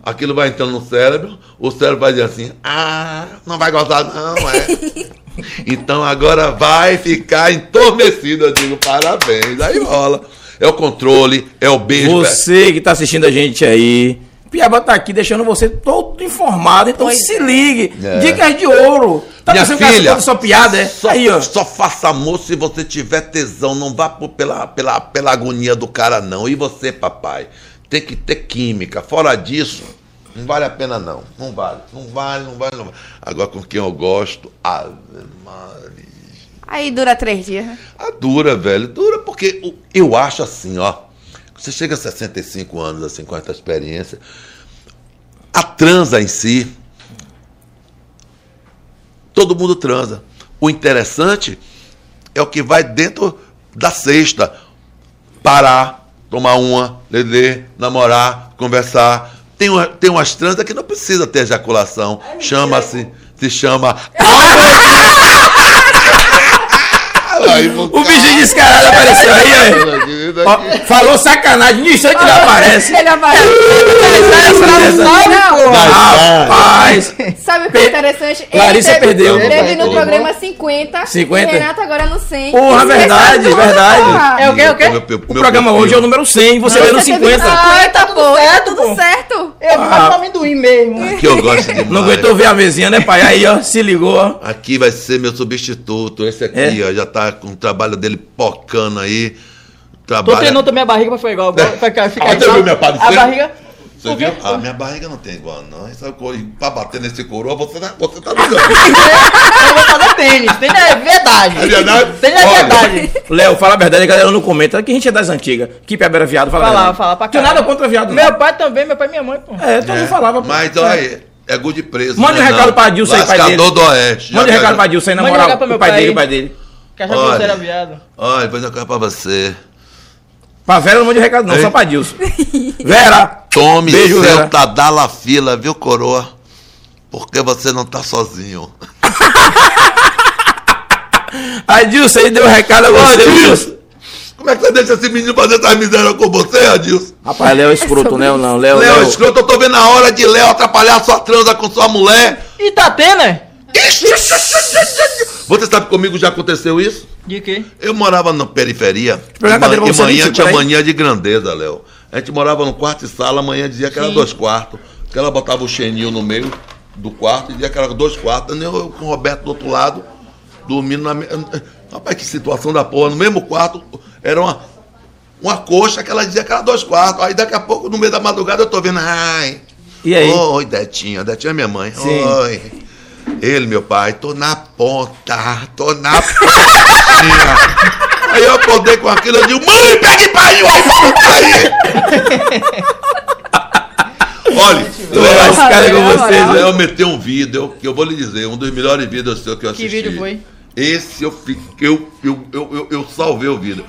aquilo vai entrando no cérebro, o cérebro vai dizer assim, ah, não vai gozar não, é. Então agora vai ficar entornecido, eu digo, parabéns. Aí rola. É o controle, é o beijo. Você que tá assistindo a gente aí. Piaba tá aqui deixando você todo informado, então Pois se é. ligue. É. Dicas de ouro. Tá Minha pensando que essa filha, só piada, é? Só, aí, ó. só faça amor se você tiver tesão. Não vá por- pela, pela, pela agonia do cara, não. E você, papai? Tem que ter química. Fora disso, não vale a pena, não. Não vale. Não vale, não vale, não vale. Agora, com quem eu gosto, Ave Maria. Aí dura três dias. né? Ah, dura, velho. Dura porque eu acho assim, ó. Você chega a 65 anos, assim, com essa experiência. A transa em si, todo mundo transa. O interessante é o que vai dentro da cesta. Parar, tomar uma, ler, namorar, conversar. Tem, uma, tem umas transas que não precisa ter ejaculação. Chama-se, se chama. O bichinho descarado apareceu aí, ó. Ó, Falou sacanagem, no instante ele aparece. Ele aparece. Rapaz! Sabe o que é interessante? Ele Larissa teve, perdeu. Teve no programa 50. 50? E Renato agora no 100. Porra, verdade, é verdade. porra. É o quê, o quê? O programa hoje é o número 100, você vê no Você teve 50. Ah, tá tudo pô, certo, tá tudo certo. Eu vou ah. amendoim mesmo. Que eu gosto demais. Não aguentou ver a mesinha, né, pai? Aí, ó, se ligou, ó. Aqui vai ser meu substituto. Esse aqui, É? ó, já tá com o trabalho dele pocando aí. Tô Trabalha... treinando também a barriga pra ficar igual. Pra ficar, Ah, você viu minha parecida? A barriga. Você viu? Ah, minha barriga não tem igual, não. Essa cor, pra bater nesse coroa, você tá, você tá ligando. Eu vou fazer tênis. Tênis é verdade. É verdade? Tênis é Olha. verdade. Léo, fala a verdade, a galera não comenta que a gente é das antigas. Que Piaba era viado, fala a Fala, verdade. fala pra caralho. nada contra viado, não. Meu pai também, meu pai e minha mãe, pô. É, todo mundo falava. pô. Mas, olha, é good preso. Mande um né, recado não? pra Dilson aí, pai dele. Lascador do Oeste. Manda um recado pra Dilson aí, na Mande um moral. recado pro meu o pai pai dele, pai dele. Que achava que você era viado. Olha, depois eu quero pra você. Pra Vera não mande recado, não, Ei. só pra Dilson. Vera! Tome Beijo, seu Vera. Tadala fila, viu, coroa? Porque você não tá sozinho. Adilson aí deu um recado a você, Adilson. Como é que você deixa esse menino fazer essa miséria com você, Adilson? Rapaz, Léo é escroto, Léo não. Léo, Léo, Léo. escroto, eu tô vendo a hora de Léo atrapalhar sua transa com sua mulher. E tá tendo, né? Você sabe que comigo já aconteceu isso? De quê? Eu morava na periferia. E manhã tinha mania de grandeza, Léo. A gente morava no quarto e sala, amanhã dizia que era Sim. dois quartos. Que ela botava o chenil no meio do quarto e dizia que era dois quartos. Eu, eu com o Roberto do outro lado, dormindo na. me- Rapaz, que situação da porra. No mesmo quarto, era uma, uma coxa que ela dizia que era dois quartos. Aí daqui a pouco, no meio da madrugada, eu tô vendo. Ai. E aí? Oi, Detinha. Detinha é minha mãe. Sim. Oi. Ele, meu pai, tô na ponta, tô na pontinha. Aí eu acordei com aquilo, eu digo, mãe, pegue pai, aí, Olha, Tô lascado com Olha, vocês, olha. né? eu meti um vídeo que eu vou lhe dizer, um dos melhores vídeos que eu assisti. vídeo foi? Esse eu fiquei, eu, eu, eu, eu, eu salvei o vídeo.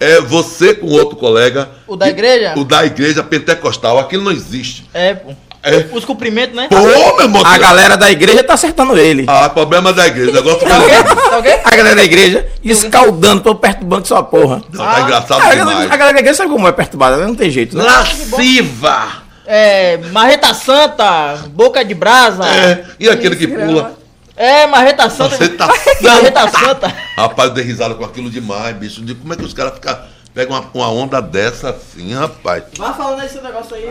É você com outro colega. O da igreja? O da igreja pentecostal. Aquilo não existe. É, pô. É. Os cumprimentos, né? Pô, meu irmão. A galera da igreja tá acertando ele. Ah, problema da igreja. O negócio Tá. Tá ok? A galera da igreja escaldando, tô perturbando sua porra. Não, tá engraçado A demais. a galera da igreja sabe como é perturbada, né? não tem jeito, né? Lasciva! É, marreta santa, boca de brasa. É, e aquele que pula. É, marreta santa. Tá Marreta santa. Rapaz, eu dei risada com aquilo demais, bicho. De como é que os caras ficam. Pegam uma, uma onda dessa assim, rapaz. Vai falando esse negócio aí.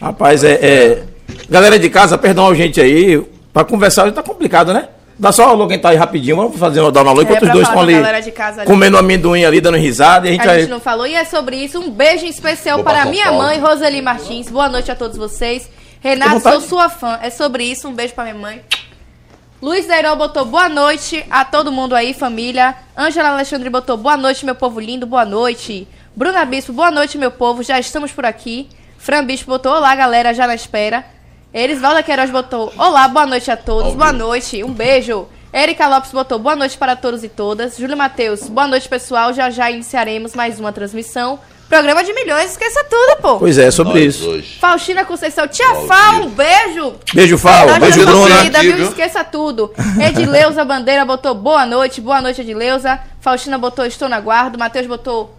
Rapaz, é, é- Galera de casa, perdão a gente aí. Pra conversar hoje tá complicado, né? Dá só alô quem tá aí rapidinho. Vamos fazer dar uma alô enquanto É, os dois estão ali galera de casa ali. comendo amendoim ali, dando risada. E a gente A vai. gente não falou e é sobre isso. Um beijo em especial Vou para minha mãe, Roseli Martins. Boa noite a todos vocês. Renato, sou sua fã. É sobre isso. Um beijo pra minha mãe. Luiz Dairol botou boa noite a todo mundo aí, família. Ângela Alexandre botou boa noite, meu povo lindo, boa noite. Bruna Bispo, boa noite, meu povo. Já estamos por aqui. Fran Bispo botou olá, galera, já na espera. Erisvalda Queiroz botou olá, boa noite a todos. Boa noite, um beijo. Erika Lopes botou boa noite para todos e todas. Júlio Matheus, boa noite, pessoal. Já já iniciaremos mais uma transmissão. Programa de milhões, esqueça tudo, pô. Pois é, sobre Nós isso. hoje. Faustina Conceição, tia vivo. um beijo. Beijo, Fal. Nós Beijo, Bruna. viu? Esqueça tudo. Edileuza Bandeira botou boa noite, boa noite, Edileuza. Faustina botou estou na guarda. Matheus botou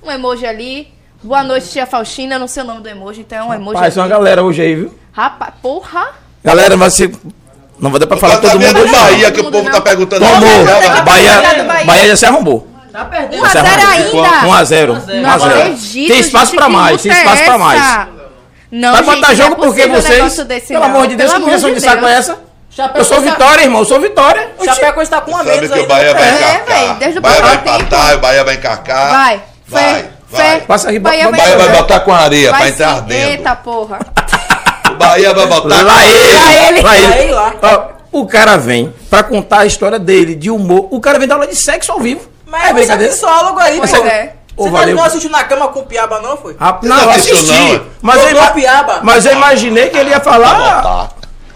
um emoji ali. Boa noite, tia Faustina. Eu não sei o nome do emoji, então é um emoji. Rapaz, tem uma galera hoje aí, viu? Rapaz, porra. Galera, mas se. Não vai dar pra falar Tá todo mundo vendo hoje. Bahia que o Todo povo mundo tá não. perguntando. Tomou. Bahia. Bahia, Bahia. Bahia já se arrombou. Tá perdendo. 1 a 0 ainda. 1 a 0 1 Não a 0. acredito. Tem espaço gente, pra que mais, tem espaço é pra mais. Não, Vai gente, botar é jogo porque possível um vocês. desse, Pelo não. amor de Deus, que Pelo injeção amor de saco é essa? Chapecoense Eu sou Vitória, irmão, eu sou Vitória. Chapecoense tá com um a Sabe menos que aí. o Bahia vai É, encarcar. velho, desde o Bahia vai empatar, o Bahia vai encarcar. Vai, vai, fé. Passa aí, Bahia ba- O Bahia vai Vai botar com areia Vai pra entrar ardendo. Eita porra. O Bahia vai botar Lá ele, lá ele. Lá ele, lá. Ó, O cara vem pra contar a história dele, de humor. O cara vem dar aula de sexo ao vivo. Mas é é brincadeira? sexólogo aí, Pois pô. é. Ô, Você valeu. não assistiu na cama com piaba, não, foi? Ah, Não não, assisti. não, mas, eu, piaba. mas eu imaginei que ele ia falar.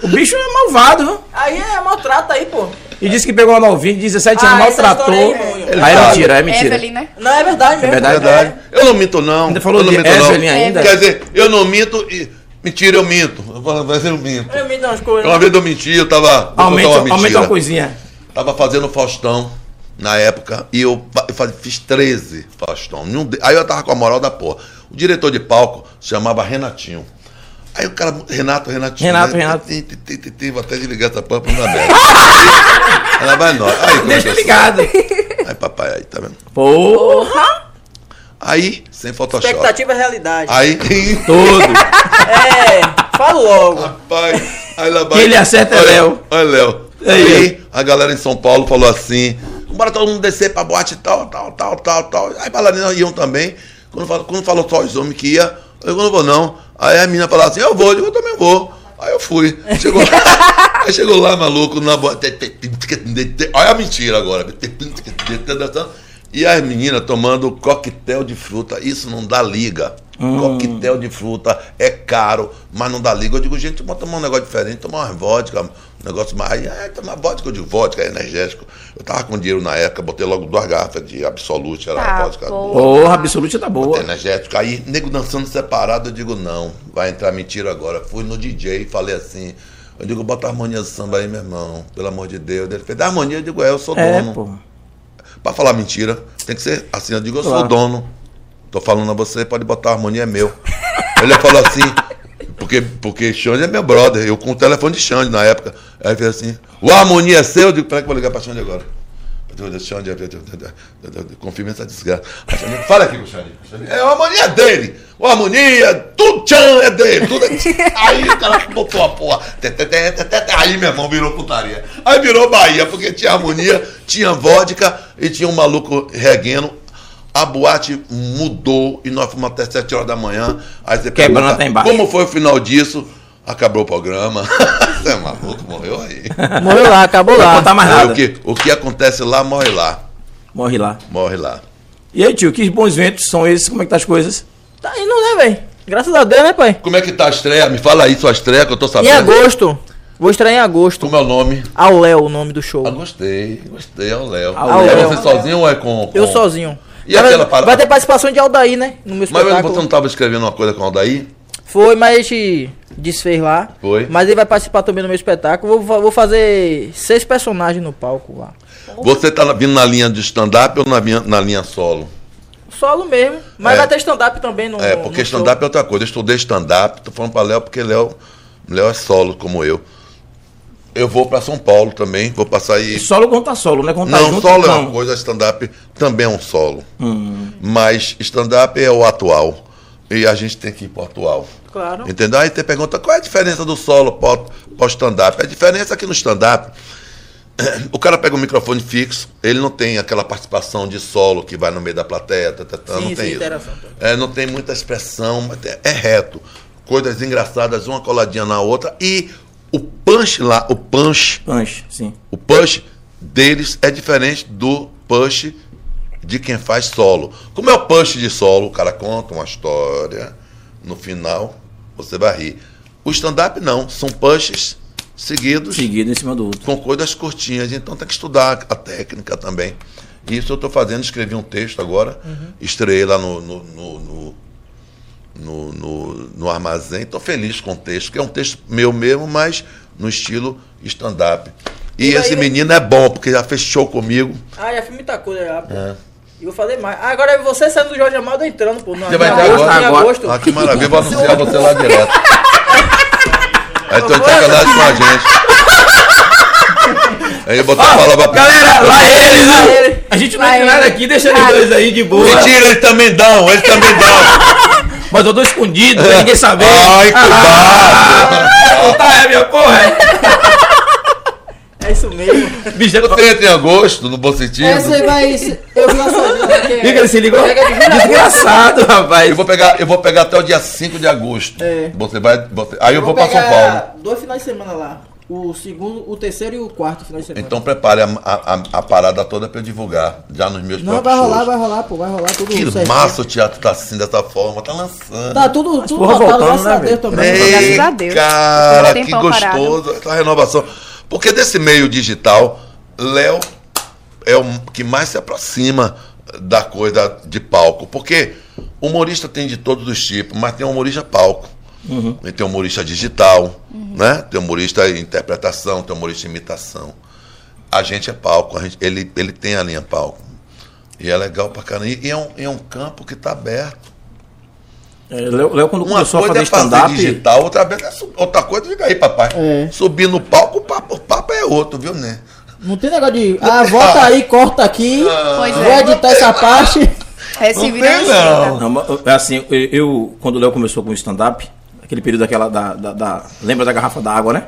O bicho é malvado, viu? Aí é maltrato aí, pô. E disse que pegou uma novinha de 17 anos, Ah, essa maltratou. história aí, é mentira, é mentira. Evelyn, né? Não, é verdade mesmo. É verdade? Verdade. Eu não minto, não. Ainda falou eu não de minto, Evelyn não. ainda? Quer dizer, eu não minto e. Mentira, eu minto. Eu falo, Mas eu minto. Eu dou umas coisas. Uma vez eu menti, eu tava. Aumenta, uma aumenta uma coisinha. Tava fazendo Faustão na época e eu, fa- eu faz- fiz 13 Faustão. Aí eu tava com a moral da porra. O diretor de palco se chamava Renatinho. Aí o cara, Renato, Renatinho. Renato, né? Renato. Tem, tem, tem, tem, tem, Vou até desligar essa não dar merda. Ela vai nós. Aí, Deixa começa ligado. assim. Aí, papai, aí, tá vendo? Porra! Aí, sem Photoshop. Expectativa é realidade. Aí, Todo. É, falo logo. rapaz, aí lá vai. Ele acerta é Olha- Léo. Olha, Léo. Aí. Aí, a galera em São Paulo falou assim: bora todo mundo descer pra boate e tal, tal, tal, tal, tal. Aí bailarinas iam também. Quando falou, quando falou só os homens que ia, eu não vou não. Aí a menina falou assim: eu vou, eu digo, eu também vou. Aí eu fui. Chegou lá, aí chegou lá, maluco, na boate. Olha a mentira agora. E as meninas tomando coquetel de fruta. Isso não dá liga. Coquetel de fruta é caro, mas não dá liga. Eu digo, gente, vamos tomar um negócio diferente, tomar uma vodka, um negócio mais. Aí, é, tomar vodka, eu digo, vodka, é energético. Eu tava com dinheiro na época, botei logo duas garrafas de Absolute, era Ah, vodka boa. Porra, absoluta tá boa. Energético. Aí, nego dançando separado, eu digo, não, vai entrar mentira agora. Fui no DJ e falei assim. Eu digo, bota a harmonia do samba aí, meu irmão, pelo amor de Deus. Ele fez, da harmonia, eu digo, é, eu sou É, dono. pô. Pra falar mentira, tem que ser assim. Eu digo, eu sou Claro. dono. Tô falando a você, pode botar a harmonia, é meu. Ele falou assim, porque, porque Xande é meu brother. Eu com o telefone de Xande na época. Aí ele fez assim, o harmonia é seu? Eu digo, peraí que eu vou ligar pra Xande agora. Xande, confirma essa desgraça. Fala aqui com o Xande. É, o harmonia dele. O harmonia, tudo Xande é dele. Tudo é... Aí o cara botou a porra. Aí, meu irmão, virou putaria. Aí virou Bahia, porque tinha harmonia, tinha vodka e tinha um maluco reguendo. A boate mudou e nós fomos até 7 horas da manhã. Aí você Quebrando pergunta, até embaixo. Como foi o final disso? Acabou o programa. Você é maluco, morreu aí. Morreu lá, acabou Não lá. contar mais nada. o, que, o que acontece lá, morre lá. Morre lá. Morre lá. E aí, tio, que bons ventos são esses? Como é que tá as coisas? Tá indo, né, velho? Graças a Deus, né, pai? Como é que tá a estreia? Me fala aí sua estreia que eu tô Em sabendo. agosto. Vou estrear em agosto. Como é o nome? Ao Léo, o nome do show. Ah, gostei, gostei, é o Léo. Ao É você sozinho ou é com. Eu com- sozinho. E Vai- aquela parada- Vai ter participação de Aldair, né? No meu Mas espetáculo. você não tava escrevendo uma coisa com Aldair? Foi, mas a gente desfez lá. Foi. Mas ele vai participar também no meu espetáculo. Vou, vou fazer seis personagens no palco lá. Você tá vindo na linha de stand-up ou na linha, na linha solo? Solo mesmo. Mas É. vai ter stand-up também no É, porque stand-up é outra coisa. Eu estudei stand-up, tô falando pra Léo porque Léo, Léo é solo como eu. Eu vou pra São Paulo também, vou passar aí. Solo conta solo, né? Conta Não, junto, solo é não. uma coisa, stand-up também é um solo. Mas stand-up é o atual. E a gente tem que ir pro atual. Claro. Entendeu? Aí você pergunta qual é a diferença do solo pó- pós-stand-up? A diferença é que no stand-up, o cara pega um microfone fixo, ele não tem aquela participação de solo que vai no meio da plateia, tá, tá, tá, Sim, não sim, tem isso. interação. É, não tem muita expressão, mas é, é reto. Coisas engraçadas, uma coladinha na outra. E o punch lá, o punch, Punch, sim. o punch deles é diferente do punch de quem faz solo. Como é o punch de solo? O cara conta uma história, no final você vai rir. O stand-up não, são punches seguidos Seguido em cima do outro. com coisas curtinhas, então tem que estudar a técnica também. Isso eu estou fazendo, escrevi um texto agora, estreiei lá no, no, no, no, no, no- no armazém. Estou feliz com o texto, que é um texto meu mesmo, mas no estilo stand-up. E, E daí, esse né? menino é bom, porque já fez show comigo. Ah, já fiz muita coisa já, pô. É. E vou fazer mais. Ah, agora é você saindo do Jorge Amado entrando, pô. No, Você vai entrar agosto, agora? Agosto. Ah, que maravilha, vou anunciar você lá direto. Aí tô de sacanagem com a gente. Aí eu botar a palavra pra Galera, lá eles, Lá né? ele. A gente não tem nada ele. aqui, deixa eles dois aí de boa. Mentira, eles também dão, eles também dão. Mas eu tô escondido, pra ninguém saber. Ai, cuidado. Ah, tá, é minha porra. É isso mesmo. Bicho, eu. Você entra em agosto, no bom sentido. Essa aí vai. Eu vi Fica, ele se ligou? Desgraçado, rapaz. Eu vou pegar, eu vou pegar até o dia 5 de agosto. É. Você vai, você- aí eu vou para São Paulo. Dois finais de semana lá. O segundo, o terceiro e o quarto final de semana. Então prepare a, a, a- parada toda para eu divulgar já nos meus Não, vai rolar, shows. vai rolar, pô, vai rolar tudo Que certinho. massa o teatro tá assim dessa forma, tá lançando. Tá tudo, tudo porra lotado, voltando, graças né, a Deus também. Ei, Graças a Deus. Cara, um que parado. gostoso essa renovação. Porque desse meio digital, Léo é o que mais se aproxima da coisa de palco. Porque humorista tem de todos os tipos, mas tem humorista palco. E tem humorista digital, né? Tem humorista em interpretação, tem humorista em imitação. A gente é palco, a gente, ele, ele tem a linha palco. E é legal pra caramba. E é um, é um campo que tá aberto. É, Léo, quando Uma começou a coisa fazer é stand-up, digital, outra vez é outra coisa, diga aí, papai. É. Subir no palco, o papo, o papo é outro, viu, né? Não tem negócio de. Ah, volta aí, corta aqui. Pois Vou é. editar essa parte. Esse Não vira tem, receita. não. Não, mas, é assim, eu, eu- quando o Léo começou com o stand-up, aquele período daquela, da, da, da- lembra da garrafa d'água, né?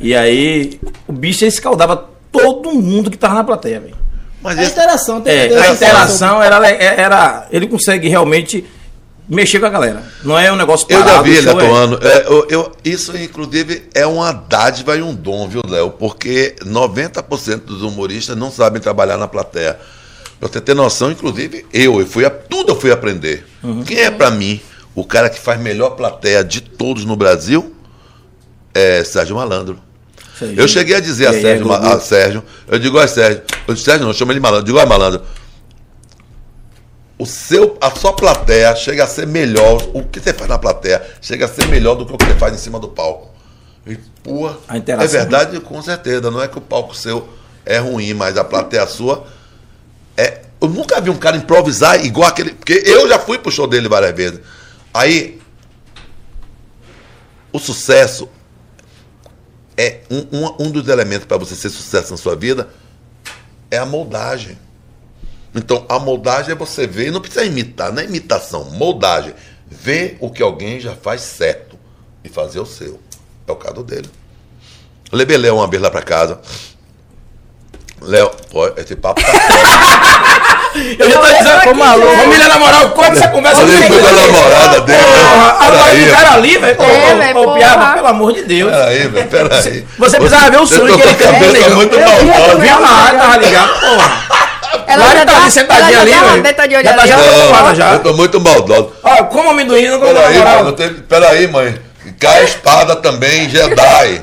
E aí, o bicho escaldava todo mundo que tava na plateia, velho. Mas A esse, interação tem É, que ter a interação era, era, ele consegue realmente mexer com a galera. Não é um negócio eu parado. já vi o ele é- atuando. É, eu, eu- isso, inclusive, é uma dádiva e um dom, viu, Léo? Porque 90% dos humoristas não sabem trabalhar na plateia. Pra você ter noção, inclusive, eu, eu fui a, tudo eu fui aprender. Quem é, pra mim, o cara que faz melhor plateia de todos no Brasil? É Sérgio Malandro. Sérgio. Eu cheguei a dizer a Sérgio, Globo? a Sérgio, eu digo a Sérgio, eu Sérgio não, eu chamo ele malandro, eu digo, ó malandro, o seu, a sua plateia chega a ser melhor, o que você faz na plateia chega a ser melhor do que o que você faz em cima do palco. E, pô, A interação. é verdade, com certeza, não é que o palco seu é ruim, mas a plateia sua é... Eu nunca vi um cara improvisar igual aquele, porque eu já fui pro show dele várias vezes. Aí, o sucesso é um, um, um dos elementos para você ser sucesso na sua vida é a moldagem. Então, a moldagem é você ver, não precisa imitar, não é imitação, moldagem. Ver o que alguém já faz certo e fazer o seu. É o caso dele. Levei Léo uma vez lá pra casa. Léo, pô, esse papo tá Eu já tô dizendo, Ô, maluco. família na moral, corta essa conversa. Olha aí, foi né? da namorada dele. né? Porra, agora Peraí, o cara ali, velho. Ô, É, ô. Piaba, pelo amor de Deus. Peraí, velho, peraí. Você precisava ver o Você sonho tô que ele com cabeça nego. muito Eu maldosa. vi a lá, tava ligado, porra. Ela já tá ali sentadinho ela ali, tá velho. tá de olho Já tá ali, preocupada já. eu tô muito maldoso. Ó, como amendoim, não como Peraí, mano, não tem- peraí, mãe. Cai a espada também, Jedi.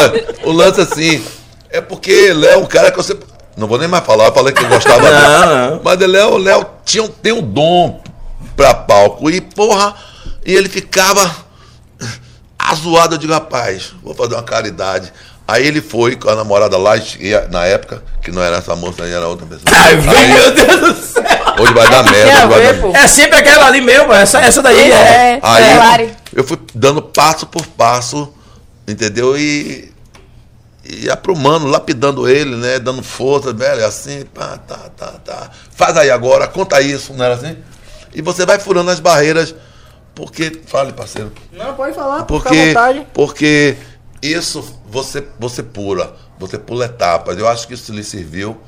Olha, o lance assim, é porque ele é um cara que você. Não vou nem mais falar, eu falei que eu gostava dele. Não, não. Mas ele é, o Léo tinha, um- tem um dom pra palco. E, porra, e ele ficava azoado. Eu digo, rapaz, vou fazer uma caridade. Aí ele foi com a namorada lá, e na época, que não era essa moça, aí era outra pessoa. Ai, Aí, meu Deus do céu. hoje vai dar merda, vai ver, dar. É sempre aquela ali mesmo, essa, essa daí é. É, Aí é, eu fui dando passo por passo, entendeu? E, e aprumando, lapidando ele, né? Dando força, velho, assim, pá, tá, tá, tá. Faz aí agora, conta isso, não era assim? E você vai furando as barreiras, porque. Fale, parceiro. Não, pode falar, fica à Porque, vontade. porque isso você, você pula, você pula etapas. Eu acho que isso lhe serviu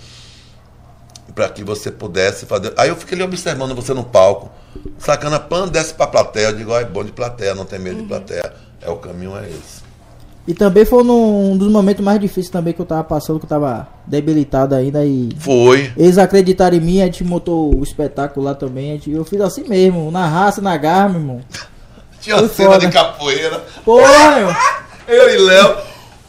para que você pudesse fazer. Aí eu fiquei ali observando você no palco, sacana pan, desce pra plateia. Eu digo, ó, é bom de plateia, não tem medo de plateia. É o caminho, é esse. E também foi num, um dos momentos mais difíceis também que eu tava passando, que eu tava debilitado ainda e Foi. eles acreditaram em mim, a gente montou o espetáculo lá também, a gente, eu fiz assim mesmo, na raça, na garra, meu irmão. Tinha Foi cena foda. de capoeira. Porra, meu. Eu e Léo.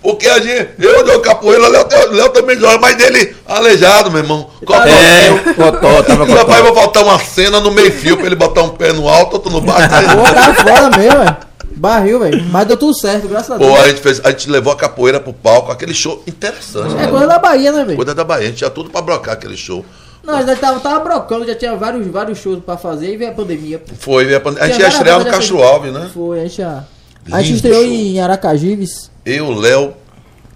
Porque a gente. Eu dou capoeira, Léo, Léo também joga, mas dele aleijado, meu irmão. Qual É, é, cotó, tava cotó. vai faltar uma cena no meio fio pra ele botar um pé no alto, outro no baixo. Pô, tá foda mesmo, velho. Barril, velho. Mas deu tudo certo, graças a Deus. Pô, a gente, fez, a gente levou a capoeira pro palco, aquele show interessante. É né? coisa da Bahia, né, velho? Coisa da Bahia, a gente tinha tudo pra brocar aquele show. Não, a gente tava, tava brocando, já tinha vários, vários shows pra fazer e veio a pandemia. pô. Foi, veio a pande- a gente ia estrear no Castro coisas- Alves, né? Foi, a gente já. A gente estreou show. em Aracajives. Eu, Léo,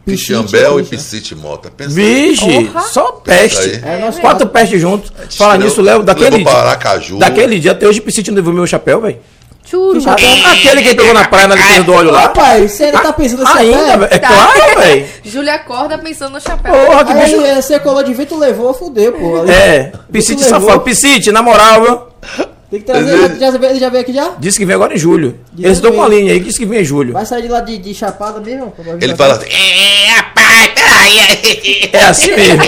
Pichambel e Piscite. Mota. Pensa Vixe, só peste. É, nós Quatro pestes juntos. Fala levou- nisso, Léo, daquele levou dia. Daquele dia até hoje, Piscite não devolveu meu chapéu, velho. Churu. Aquele que pegou na praia na limpeza do óleo lá. Rapaz, você ainda tá pensando nesse Ainda, chapéu? velho. É Tá. claro, velho. Júlia acorda pensando no chapéu. Porra, que Aí bicho. eh, você colou de vento, levou, fudeu, pô. É, Piscite safado. Piscite, na moral, viu? Tem que trazer. Já, já, veio- ele já veio aqui já? Disse que vem agora em julho. Diz Eles estão que com a linha aí, disse que vem em julho. Vai sair de lá de, de chapada mesmo? Ele fala assim: É, rapaz, peraí. É assim mesmo.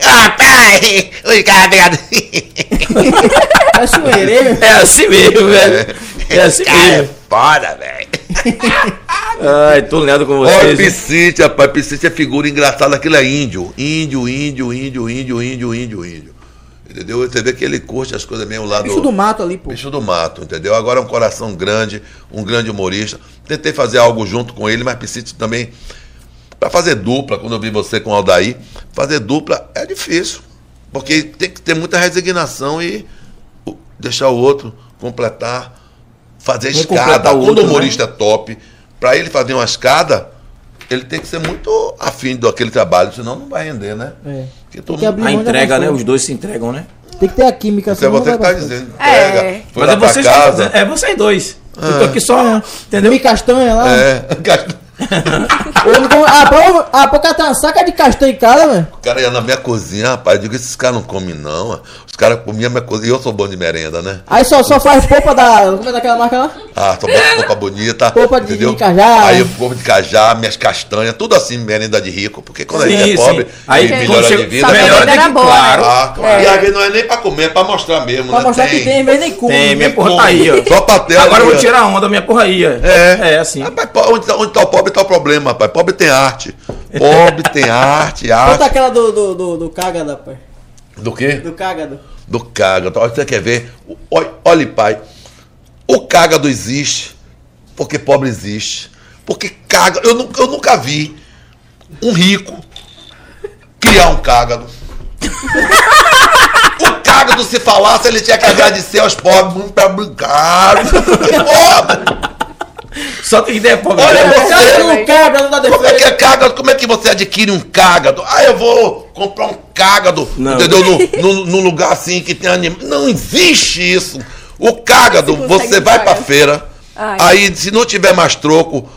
Rapaz, os caras herê, meu. É assim mesmo, velho. É assim Cara, é mesmo. foda, velho. Ai, tô ligado com Olha, vocês. Piscite, rapaz, Piscite é figura engraçada, aquilo é índio. Índio, índio, índio, índio, índio, índio, índio. Entendeu? Você vê que ele curte as coisas mesmo lá Bicho do mato ali, pô. Bicho do mato, entendeu? Agora é um coração grande, um grande humorista. Tentei fazer algo junto com ele, mas Piscite também. Pra fazer dupla, quando eu vi você com o Aldair, fazer dupla é difícil. Porque tem que ter muita resignação e deixar o outro completar, fazer Um escada. o Quando outro, o humorista é top, pra ele fazer uma escada, ele tem que ser muito afim daquele trabalho, senão não vai render, né? É. Porque todo que mundo- A entrega, né? Os dois se entregam, né? Tem que ter a química, Isso é você não que vai tá dizendo. É. Mas é vocês que estão casa. fazendo. É vocês dois. Eu tô aqui só. Entendeu? Mi castanha lá. É. Como- Ah, pô, ah, pô, cara tem uma saca de castanha em casa, velho. O cara ia na minha cozinha, rapaz. Eu digo, esses caras não comem, não. ó. Os caras comiam minha cozinha. E eu sou bom de merenda, né? Aí só, só faz polpa da. Como é daquela marca lá? Ah, sou bom de roupa bonita. Polpa de- de cajá. Aí eu como de cajá, minhas castanhas, tudo assim, merenda de rico. Porque quando a gente Sim, é pobre, sim. Aí e melhora chega- de vida, Só que a melhor vida de que, boa, claro. né? Ah, claro. E às vezes não é nem pra comer, é pra mostrar mesmo, Pra né? mostrar que tem, mas nem cu. Tem, minha porra tá aí, ó. Só pra ter Agora eu vou tirar a onda, minha porra aí, ó. É. É, assim. Rapaz, onde, tá, onde tá o pobre, tá o problema, rapaz. Pobre tem arte. Pobre tem arte, Conta arte. aquela do, do, do, do cágado, rapaz. Do quê? Do cágado. Do cágado. Olha, Você quer ver? O- Olha, olha, pai. O cágado existe porque pobre existe. Porque cágado. Eu nunca, eu nunca vi um rico criar um cágado. o cágado, se falasse, ele tinha que agradecer aos pobres. Muito obrigado. Pobre. Só tem ideia, pobre. Olha, você- Cágado não quebra, não dá Como é que defesa. é cágado? Como é que você adquire um cágado? Ah, eu vou comprar um cágado, Não. entendeu? No, no, num lugar assim que tem animal. Não existe isso. O cágado, Você vai pra feira, Ai. aí se não tiver mais troco,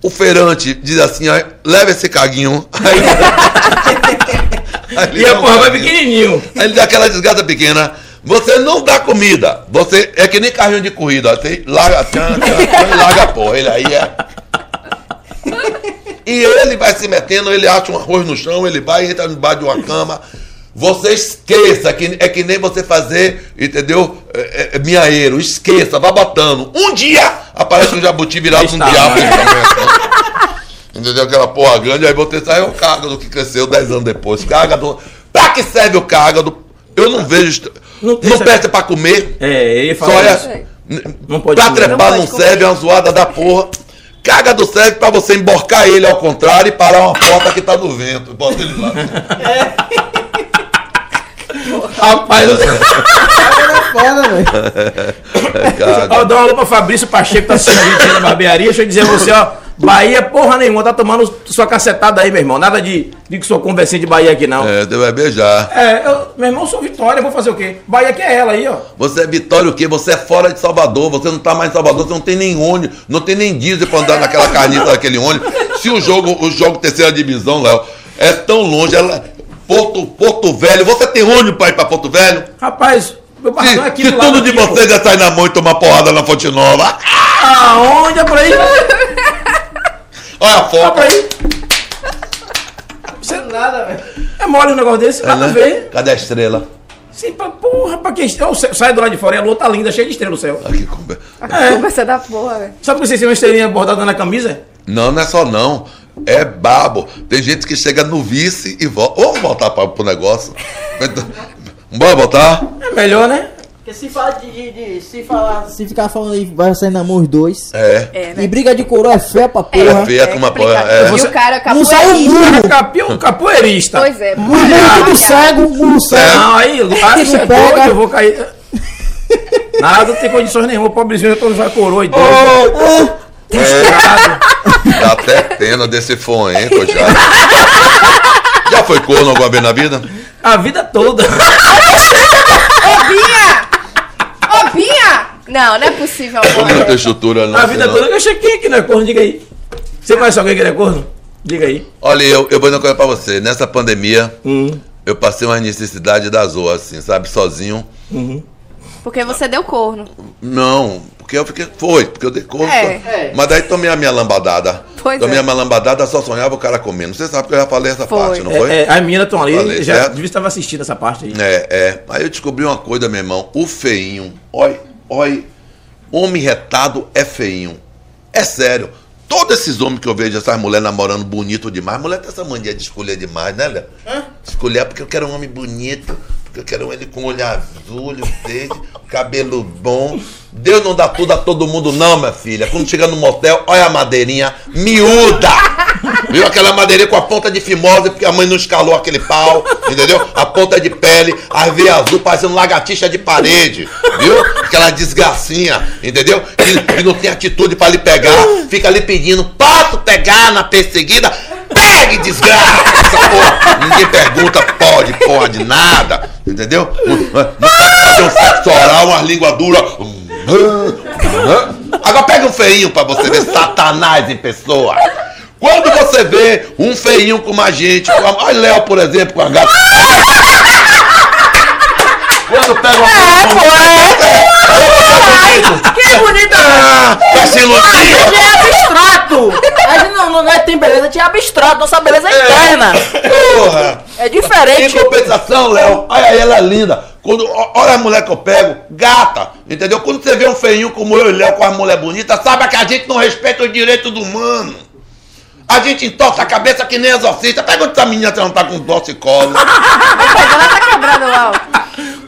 o feirante diz assim, "Ai, leva esse caguinho. Aí, aí ele E a um porra vai caguinho. pequenininho. Aí ele dá aquela desgraça pequena. Você não dá comida. Você é que nem carrinho de corrida. Você larga, tchan, tchan, tchan, larga a porra. Ele aí é. E ele vai se metendo, ele acha um arroz no chão, ele vai, entra debaixo de uma cama. Você esqueça, que, é que nem você fazer, entendeu? É, é, minhaeiro, esqueça, vá botando. Um dia aparece um jabuti virado um diabo. Entendeu? Aquela porra grande, aí você sai o cágado que cresceu 10 anos depois. Cágado. Pra que serve o cágado? Eu não vejo. Não Não, presta pra comer. É, ele Só fala isso. é. Não pode pra comer, trepar não não, serve, é uma zoada da porra. Cágado serve pra você emborcar ele ao contrário e parar uma porta que tá no vento. Bota ele lá. Rapaz, eu... É foda, velho. Ó, dá uma alô pra Fabrício Pacheco, tá assistindo a gente aí na barbearia. Deixa eu dizer a você, ó. Bahia, porra nenhuma, tá tomando sua cacetada aí, meu irmão. Nada de, de que sou conversinho de Bahia aqui, não. É, É, você vai beijar. eu, meu irmão, sou Vitória, vou fazer o quê? Bahia que é ela aí, ó. Você é Vitória o quê? Você é fora de Salvador, você não tá mais em Salvador, você não tem nem ônibus, não tem nem diesel pra andar naquela carnita daquele ônibus. Se o jogo, o jogo terceira divisão, Léo, é tão longe, ela, Porto, Porto Velho, você tem ônibus pra ir pra Porto Velho? Rapaz, meu Se, barracão é aqui se lado tudo de vocês é sair na mão e tomar porrada na Fonte Nova. Aonde é por aí? Olha a foto. pra aí. Você nada, velho. É mole um negócio desse, É, nada a né? ver. Cadê a estrela? Sim, pra porra, pra cê- Sai do lado de fora e a lua tá linda, cheia de estrela no céu. Aqui, conver- É. Conversa da porra, velho. Sabe que vocês têm uma estrelinha bordada na camisa? Não, não é só não. É babo. Tem gente que chega no vice e volta. Vamos voltar para o negócio. Bora voltar? É melhor, né? Porque se fala de, de- de- se falar, se ficar falando aí, vai sair namoro os dois. É. É, né? E briga de coroa é fé pra porra. É feia como uma porra. É. E o cara Não sai o capoeirista. burro. Capi, um capoeirista. Pois é. Burro tudo cego, burro cego. Não, aí, aí você é doido, eu vou cair. Nada, não tem condições nenhuma. Pobrezinho já tô já coroa e doido. Frustrado. Dá até pena desse foenco já. Já foi corno alguma vez na vida? A vida toda. Ô, Binha! Ô, Binha! Não, não é possível, não tem estrutura, não. A vida toda. Eu cheguei aqui, não é corno? Diga aí. Você conhece alguém que não é corno? Diga aí. Olha, eu, eu vou dar uma coisa pra você. Nessa pandemia, Hum. eu passei uma necessidade da zoa, assim, sabe? Sozinho. Porque você deu corno. Não, porque eu fiquei. Foi, porque eu dei conta. É. Mas daí tomei a minha lambadada. Pois tomei é. a minha lambadada, só sonhava o cara comendo. Você sabe que eu já falei essa Foi. parte, não É, foi? é, as meninas estão ali, Falei, já devia estar assistindo essa parte aí. É, é. Aí eu descobri uma coisa, meu irmão. O feinho. Oi, oi. Homem retado é feinho. É sério. Todos esses homens que eu vejo, essas mulheres namorando bonito demais, mulher tem essa mania de escolher demais, né, Léo? Escolher porque eu quero um homem bonito, eu quero ele com olho azul, verde, cabelo bom. Deus não dá tudo a todo mundo, não, minha filha. Quando chega no motel, olha a madeirinha miúda. Viu aquela madeirinha com a ponta de fimose, porque a mãe não escalou aquele pau, entendeu? A ponta de pele, as veias azul, parecendo lagartixa de parede, viu? Aquela desgracinha, entendeu? Que não tem atitude pra lhe pegar, fica ali pedindo, posso pegar na perseguida? Pegue, desgraça, porra! Ninguém pergunta, pode, pode, nada, entendeu? Não, fazer um sexo oral, umas línguas duras. Agora pega um feinho pra você ver Satanás em pessoa. Quando você vê um feinho como a gente, com a, olha Léo, por exemplo, com a gata. Quando pega uma Que bonita! Ah, tá se iludindo. é abstrato! A gente não, não é, tem beleza, a gente é abstrato, nossa beleza é interna. Porra! É Em diferente. compensação, Léo, olha aí, ela é linda. Quando, olha a mulher que eu pego, gata, entendeu? Quando você vê um feinho como eu e Léo com a mulher bonita, sabe que a gente não respeita os direitos do humano. A gente entorta a cabeça que nem exorcista. Pergunta se a menina se não tá com torcicolo. Ela tá quebrando o álcool.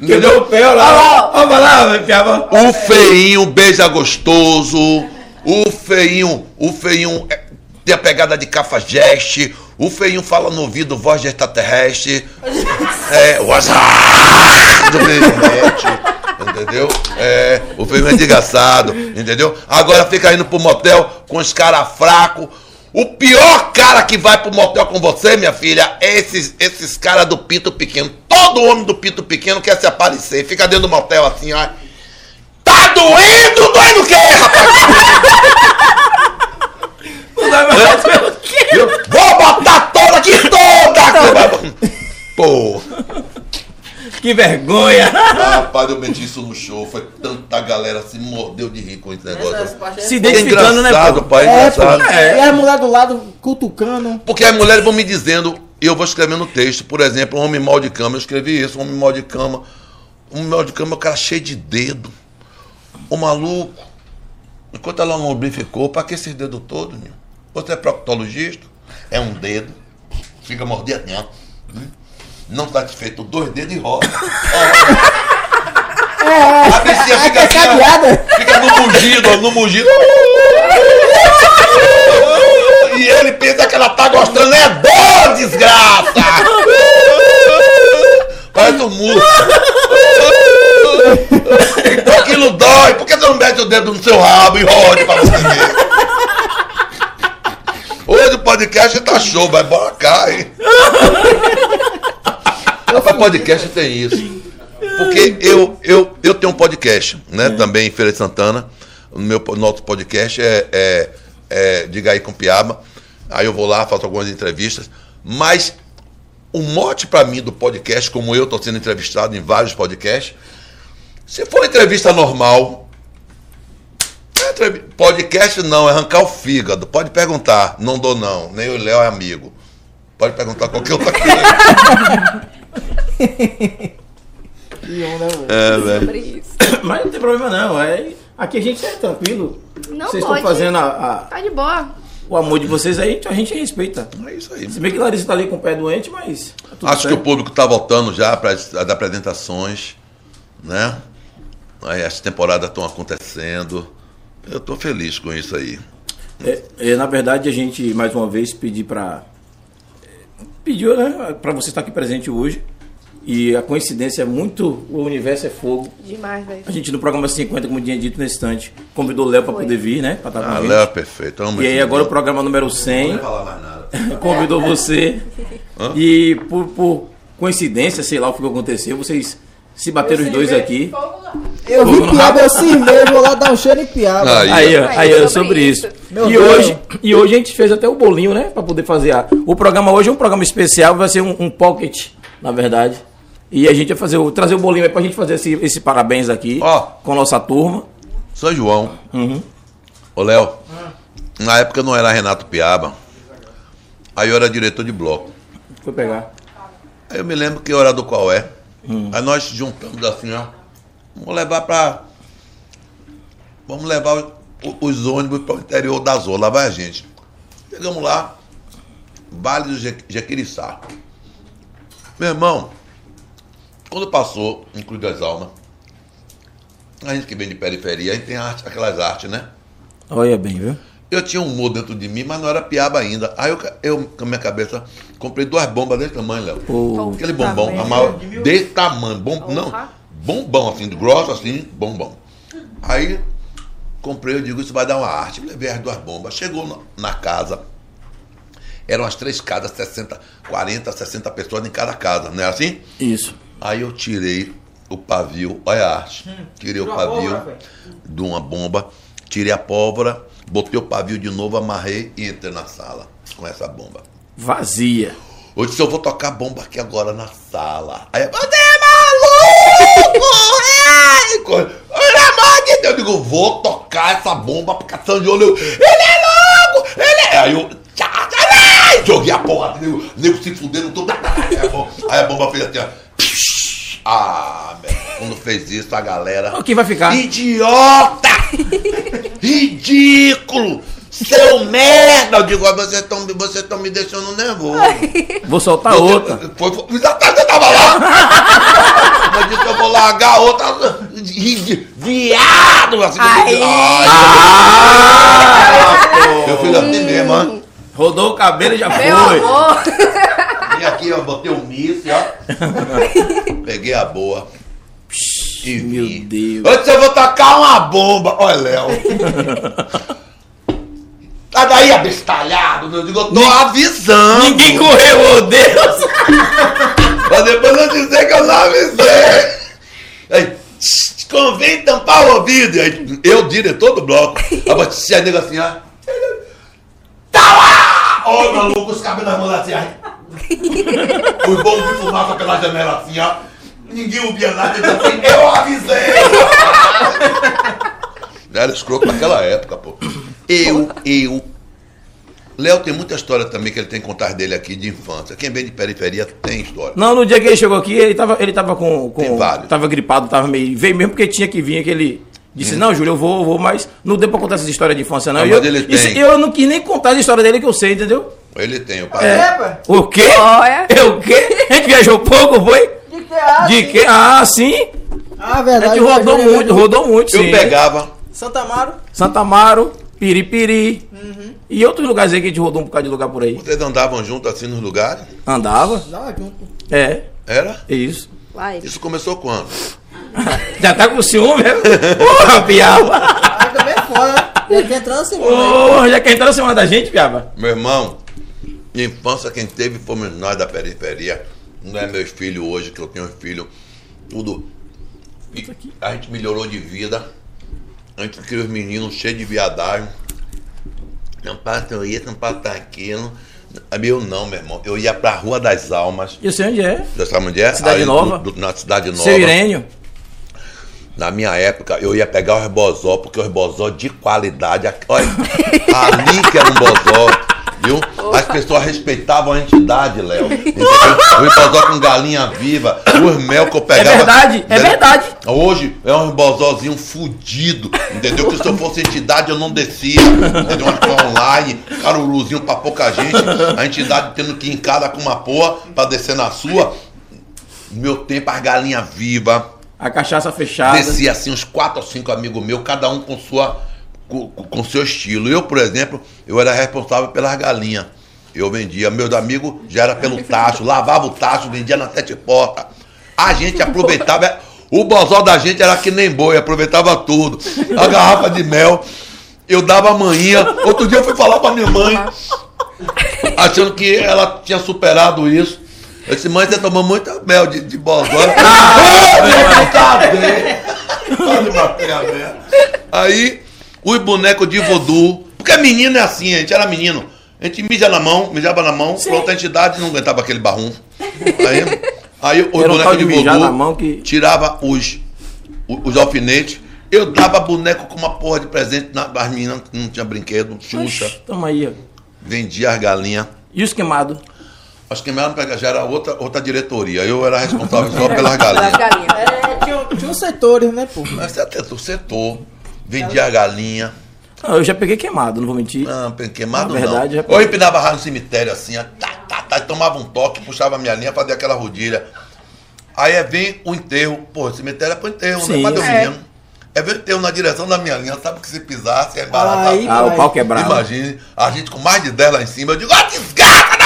Quebrou o pé, olha lá. Olha lá, vai piava. O feinho beija gostoso. O feinho, o feinho é, tem a pegada de cafajeste. O feinho fala no ouvido voz de extraterrestre. É, o azar do presidente. Entendeu? É, o feinho é desgraçado. Entendeu? Agora fica indo pro motel com os caras fracos. O pior cara que vai pro motel com você, minha filha, é esses, esses caras do pinto pequeno. Todo homem do pinto pequeno quer se aparecer. Fica dentro do motel assim, ó. Tá doendo? Doendo o quê, rapaz? Não dá mais pelo quê? Vou botar toda aqui toda! Pô. Que vergonha! Rapaz, eu meti isso no show. Foi tanta galera se mordeu de rir com esse negócio. Se É identificando, né, engraçado, pô? pai, é É, engraçado. E a mulher do lado cutucando. Porque as mulheres vão me dizendo, e eu vou escrevendo texto. Por exemplo, um homem mal de cama, eu escrevi isso, um homem mal de cama. Um mal de cama, o cara cheio de dedo. O maluco. Enquanto ela não lubrificou, pra que esses dedos todos? Você é proctologista? É um dedo. Fica mordendo. Hum? Não satisfeito, dois dedos e roda. É, A bichinha fica é assim, cadeada. Fica no mugido, no mugido. E ele pensa que ela tá gostando. É dor, desgraça! Parece um murro. Aquilo dói. Por que você não mete o dedo no seu rabo e rode pra você ver? Hoje o podcast tá show, vai bora cá, hein? Podcast tem isso. Porque eu, eu, eu tenho um podcast, né? Também em Feira de Santana. O meu, nosso podcast é, é, é Diga aí com Piaba. Aí eu vou lá, faço algumas entrevistas. Mas o mote pra mim do podcast, como eu tô sendo entrevistado em vários podcasts, se for entrevista normal, é podcast não, é arrancar o fígado. Pode perguntar, não dou não, nem o Léo é amigo. Pode perguntar qualquer outra coisa. E onda, velho. É. Sobre isso. Mas não tem problema não. É, aqui a gente é tranquilo. Não vocês pode. estão fazendo a- a- Tá de boa. o amor de vocês aí, a gente respeita. É isso aí. Se bem que Larissa tá ali com o pé doente, mas. tá Acho que certo. o público está voltando já para as apresentações, né? Aí as temporadas estão acontecendo. Eu estou feliz com isso aí. É, é, na verdade, a gente mais uma vez pedir para pediu, né, para você estar aqui presente hoje. E a coincidência é muito, o universo é fogo. Demais, velho. A gente no programa 50, como tinha dito nesse instante, convidou o Léo para poder vir, né, para estar com Ah, a gente. Léo é perfeito. Amo E aí agora o programa número Não 100 vai falar mais nada. convidou você. E por, por coincidência, sei lá o que aconteceu, vocês se bateram os dois aqui. Eu vi piaba, eu cismei, eu vou lá dar um cheiro em piaba. Aí, Aí, ó, Aí, aí, sobre isso. isso. E Deus. hoje, e hoje a gente fez até o bolinho, né? Pra poder fazer a. O programa hoje é um programa especial, vai ser um, um pocket, na verdade. E a gente vai fazer o, trazer o bolinho aí pra gente fazer esse, esse parabéns aqui Ó. com a nossa turma. São João. Uhum. Ô, Léo. Na época não era Renato Piaba. Aí eu era diretor de bloco. Foi pegar. Aí eu me lembro que orador qual é. Hum. Aí nós juntamos assim, ó. Vamos levar pra. Vamos levar os ônibus para o interior da zona. Lá vai a gente. Chegamos lá. Vale do Je- Jequiriçá. Meu irmão, quando passou em Cruz das Almas, a gente que vem de periferia, a gente tem arte, aquelas artes, né? Olha bem, viu? Eu tinha um humor dentro de mim, mas não era piaba ainda. Aí eu, eu com a minha cabeça, comprei duas bombas desse tamanho, Léo. Pô, Aquele bombom, Tamanho. a maior, desse tamanho, bom, não, Porra. bombom assim, grosso assim, bombom. Aí comprei, eu digo, isso vai dar uma arte. Levei as duas bombas. Chegou na, na casa, eram as três casas, 60, 40, 60 pessoas em cada casa, não é assim? isso. Aí eu tirei o pavio, olha a arte. Tirei o a pavio pólvora, de uma bomba, tirei a pólvora, botei o pavio de novo, amarrei e entrei na sala com essa bomba. Vazia. Eu disse, eu vou tocar bomba aqui agora na sala. Aí, você é maluco! Pelo amor de Deus! Eu digo, vou tocar essa bomba pra São João. Eu, Ele é louco! Ele é... Aí eu... tchá, tchá, ai, Joguei a porra, nego, nego se fudendo tudo. Aí a bomba, fez assim, ó. Ah, meu, quando fez isso, a galera... O que vai ficar? Idiota! Ridículo! Seu merda! Eu digo, "Ah, vocês estão vocês tão me deixando nervoso. Vou soltar outra. Foi, foi, exatamente, você tava lá! Eu disse que eu vou largar outra. Viado! Assim. Ai, Ah! eu fiz assim mesmo, ó. Rodou o cabelo e já Meu foi. amor. Vim aqui, ó, botei um míssil, ó. Peguei a boa. E Meu vim. Deus. Eu disse, eu vou tacar uma bomba. Olha, Léo. Tá daí abestalhado, meu. Eu digo, eu tô avisando. Ninguém correu, ô Deus! Pra depois eu dizer que eu não avisei. Aí, convém tampar o ouvido. Aí, eu, diretor do bloco, a Batia nega assim, ó. Lá! Ó, maluco, os cabelos das mãos assim, ó. Os bolos de fumaça pela janela assim, ó. Ninguém ouvia nada, ele dizia assim, eu avisei! Era escroto naquela época, pô. Eu, eu. Léo tem muita história também que ele tem que contar dele aqui de infância. Quem vem de periferia tem história. Não, no dia que ele chegou aqui, ele tava, ele tava com. com Tem vários. tava gripado, tava meio. Veio mesmo porque tinha que vir, que Disse, não, Júlio, eu vou, eu vou, mas não deu pra contar essas histórias de infância, não. Ah, eu, ele isso- tem. eu não quis nem contar a história dele que eu sei, entendeu? Ele tem, o pai. É. O quê? Olha. É o quê? A gente viajou pouco, foi? De que? Ah, De sim. quê? Ah, sim. Ah, A verdade. gente rodou viajou, muito, viajou. rodou muito, Eu sim. pegava, Santa Amaro. Santa Amaro, Piripiri. Uhum. E outros lugares aí que a gente rodou um bocado de lugar por aí. vocês andavam juntos assim nos lugares? Andava. Dá junto. É, Era? é isso. Vai. Isso começou quando? Já tá com ciúme, né? Porra, piaba. Também é foda, né? Já que entrando assim, mano. Porra, já quer entrar na semana da gente, piaba? Meu irmão, minha infância quem teve fomos nós da periferia. Não é meus filhos hoje, que eu tenho filho. Tudo. E a gente melhorou de vida. A gente criou os meninos cheios de viadagem. Não passa isso, não passa aquilo. Eu não, meu irmão. Eu ia pra Rua das Almas. Eu sei onde é. Já sabe onde é? Cidade Aí, Nova. do- do- na Cidade Nova. Seu Irênio. Na minha época, eu ia pegar o rebozó, porque o rebozó de qualidade. Olha, ali que era um bozó, viu? As pessoas respeitavam a entidade, Léo. entendeu? O rebozó com galinha viva, os mel que eu pegava. verdade, é verdade. Hoje é um rebozózinho fudido, entendeu? Que se eu fosse entidade eu não descia, entendeu? Uma coisa online, caruruzinho pra pouca gente, a entidade tendo que ir em cada com uma porra pra descer na sua. Meu tempo, as galinhas vivas. A cachaça fechada. Descia assim uns quatro ou cinco amigos meus, cada um com sua com, com seu estilo. Eu, por exemplo, eu era responsável pelas galinhas. Eu vendia, meus amigos já era pelo tacho, lavava o tacho, vendia na sete portas. A gente aproveitava, o bozó da gente era que nem boi, aproveitava tudo. A garrafa de mel, eu dava manhinha. Outro dia eu fui falar pra minha mãe, achando que ela tinha superado isso. Eu disse, mãe, você tomou muito mel de, de. Ah, cadê? Pode bater a merda. Aí, os bonecos de voodoo. Porque menino é assim, a gente era menino. A gente mija na mão, mijava na mão, pra outra entidade não aguentava aquele barrum. Aí, aí os um bonecos de voodoo mão que- tirava os, os, os alfinetes. Eu dava boneco com uma porra de presente na- as meninas que não tinha brinquedo, Xuxa. Oxi, Toma aí. Vendia as galinhas. E os queimados? Acho que mesmo pega- já era outra, outra diretoria. Eu era responsável só pelas galinhas. galinhas. É, tinha, tinha uns setores, né, pô? Mas você até o setor. Vendia a galinha. Ah, eu já peguei queimado, não vou mentir. Não, queimado Na verdade, não. Eu empinava raio no cemitério assim, ó, tá, tá, tá, tomava um toque, puxava a minha linha, fazia aquela rodilha. Aí é vem o enterro. Pô, o cemitério é pro enterro, Sim, né? É. menino. É ver o enterro na direção da minha linha, sabe que se pisasse é barato. Ah, o pau quebrava. Imagine, a gente com mais de 10 lá em cima, eu digo, ó, desgraça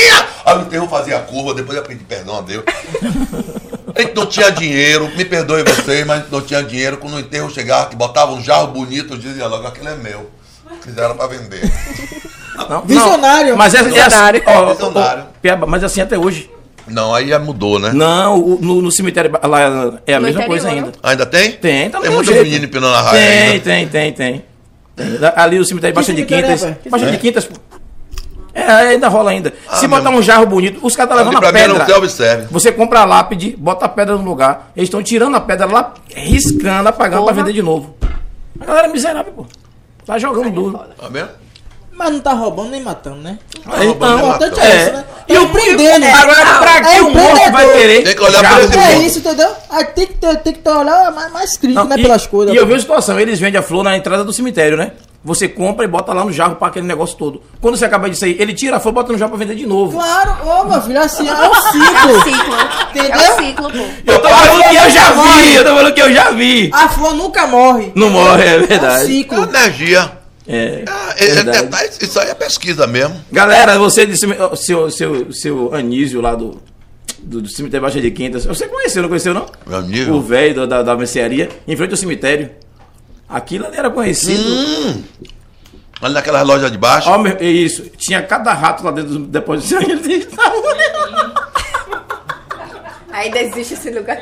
linha! Aí o enterro fazia a curva, depois eu pedi perdão a Deus. A gente não tinha dinheiro, me perdoe vocês, mas não tinha dinheiro. Quando o enterro chegava, que botava um jarro bonito, eu dizia logo, aquele é meu. Fizeram pra vender. Não, Visionário. não. Mas é, é assim, Visionário. ó, ó, Visionário. ó, mas assim até hoje. Não, aí já mudou, né? Não, no, no cemitério lá é a No mesma interior, coisa ainda. Ainda tem? Tem, tá Tem jeito. meninos empinando a raia Tem, ainda. tem, tem, tem. Tem. Ali o cemitério Baixa de Quintas. é? Que Baixa de é? Quintas. É, ainda rola ainda. Se Ah, botar mesmo. um jarro bonito, os caras estão Ali levando a pra mim pedra. self-service. Você compra a lápide, bota a pedra no lugar. Eles estão tirando a pedra lá, riscando, apagando pra Porra. vender de novo. A galera é miserável, pô. Tá jogando duro. Tá vendo? Mas não tá roubando nem matando, né? Roubando O nem então, importante matando. é isso, né? E o empreendendo. Agora, pra que É o morto vai querer? Tem que olhar pra esse? É isso, entendeu? Aí tem que ter, tem que ter olhar mais, mais crítico, Não, né? e, pelas coisas. E eu vejo a situação, eles vendem a flor na entrada do cemitério, né? Você compra e bota lá no jarro para aquele negócio todo. Quando você acaba disso aí, ele tira a flor, bota no jarro pra vender de novo. Claro, ô meu filho, assim, é um É o ciclo. ciclo. É Entendeu? o ciclo, pô. Eu tô falando que eu já vi, eu tô falando que eu já vi. A flor nunca morre. Não morre, é É um verdade. É ciclo. energia. É, é- é verdade. detalhe, isso aí é pesquisa mesmo. Galera, você disse seu, seu, seu Anísio lá do, do, do cemitério Baixa de Quintas. Você conheceu, não conheceu, não? Meu amigo. O velho da, da, da mercearia, em frente ao cemitério. Aquilo ali era conhecido. Hum. Ali naquela loja de baixo. Ó, meu, é isso. Tinha cada rato lá dentro do depósito de sangue. Ainda existe esse lugar.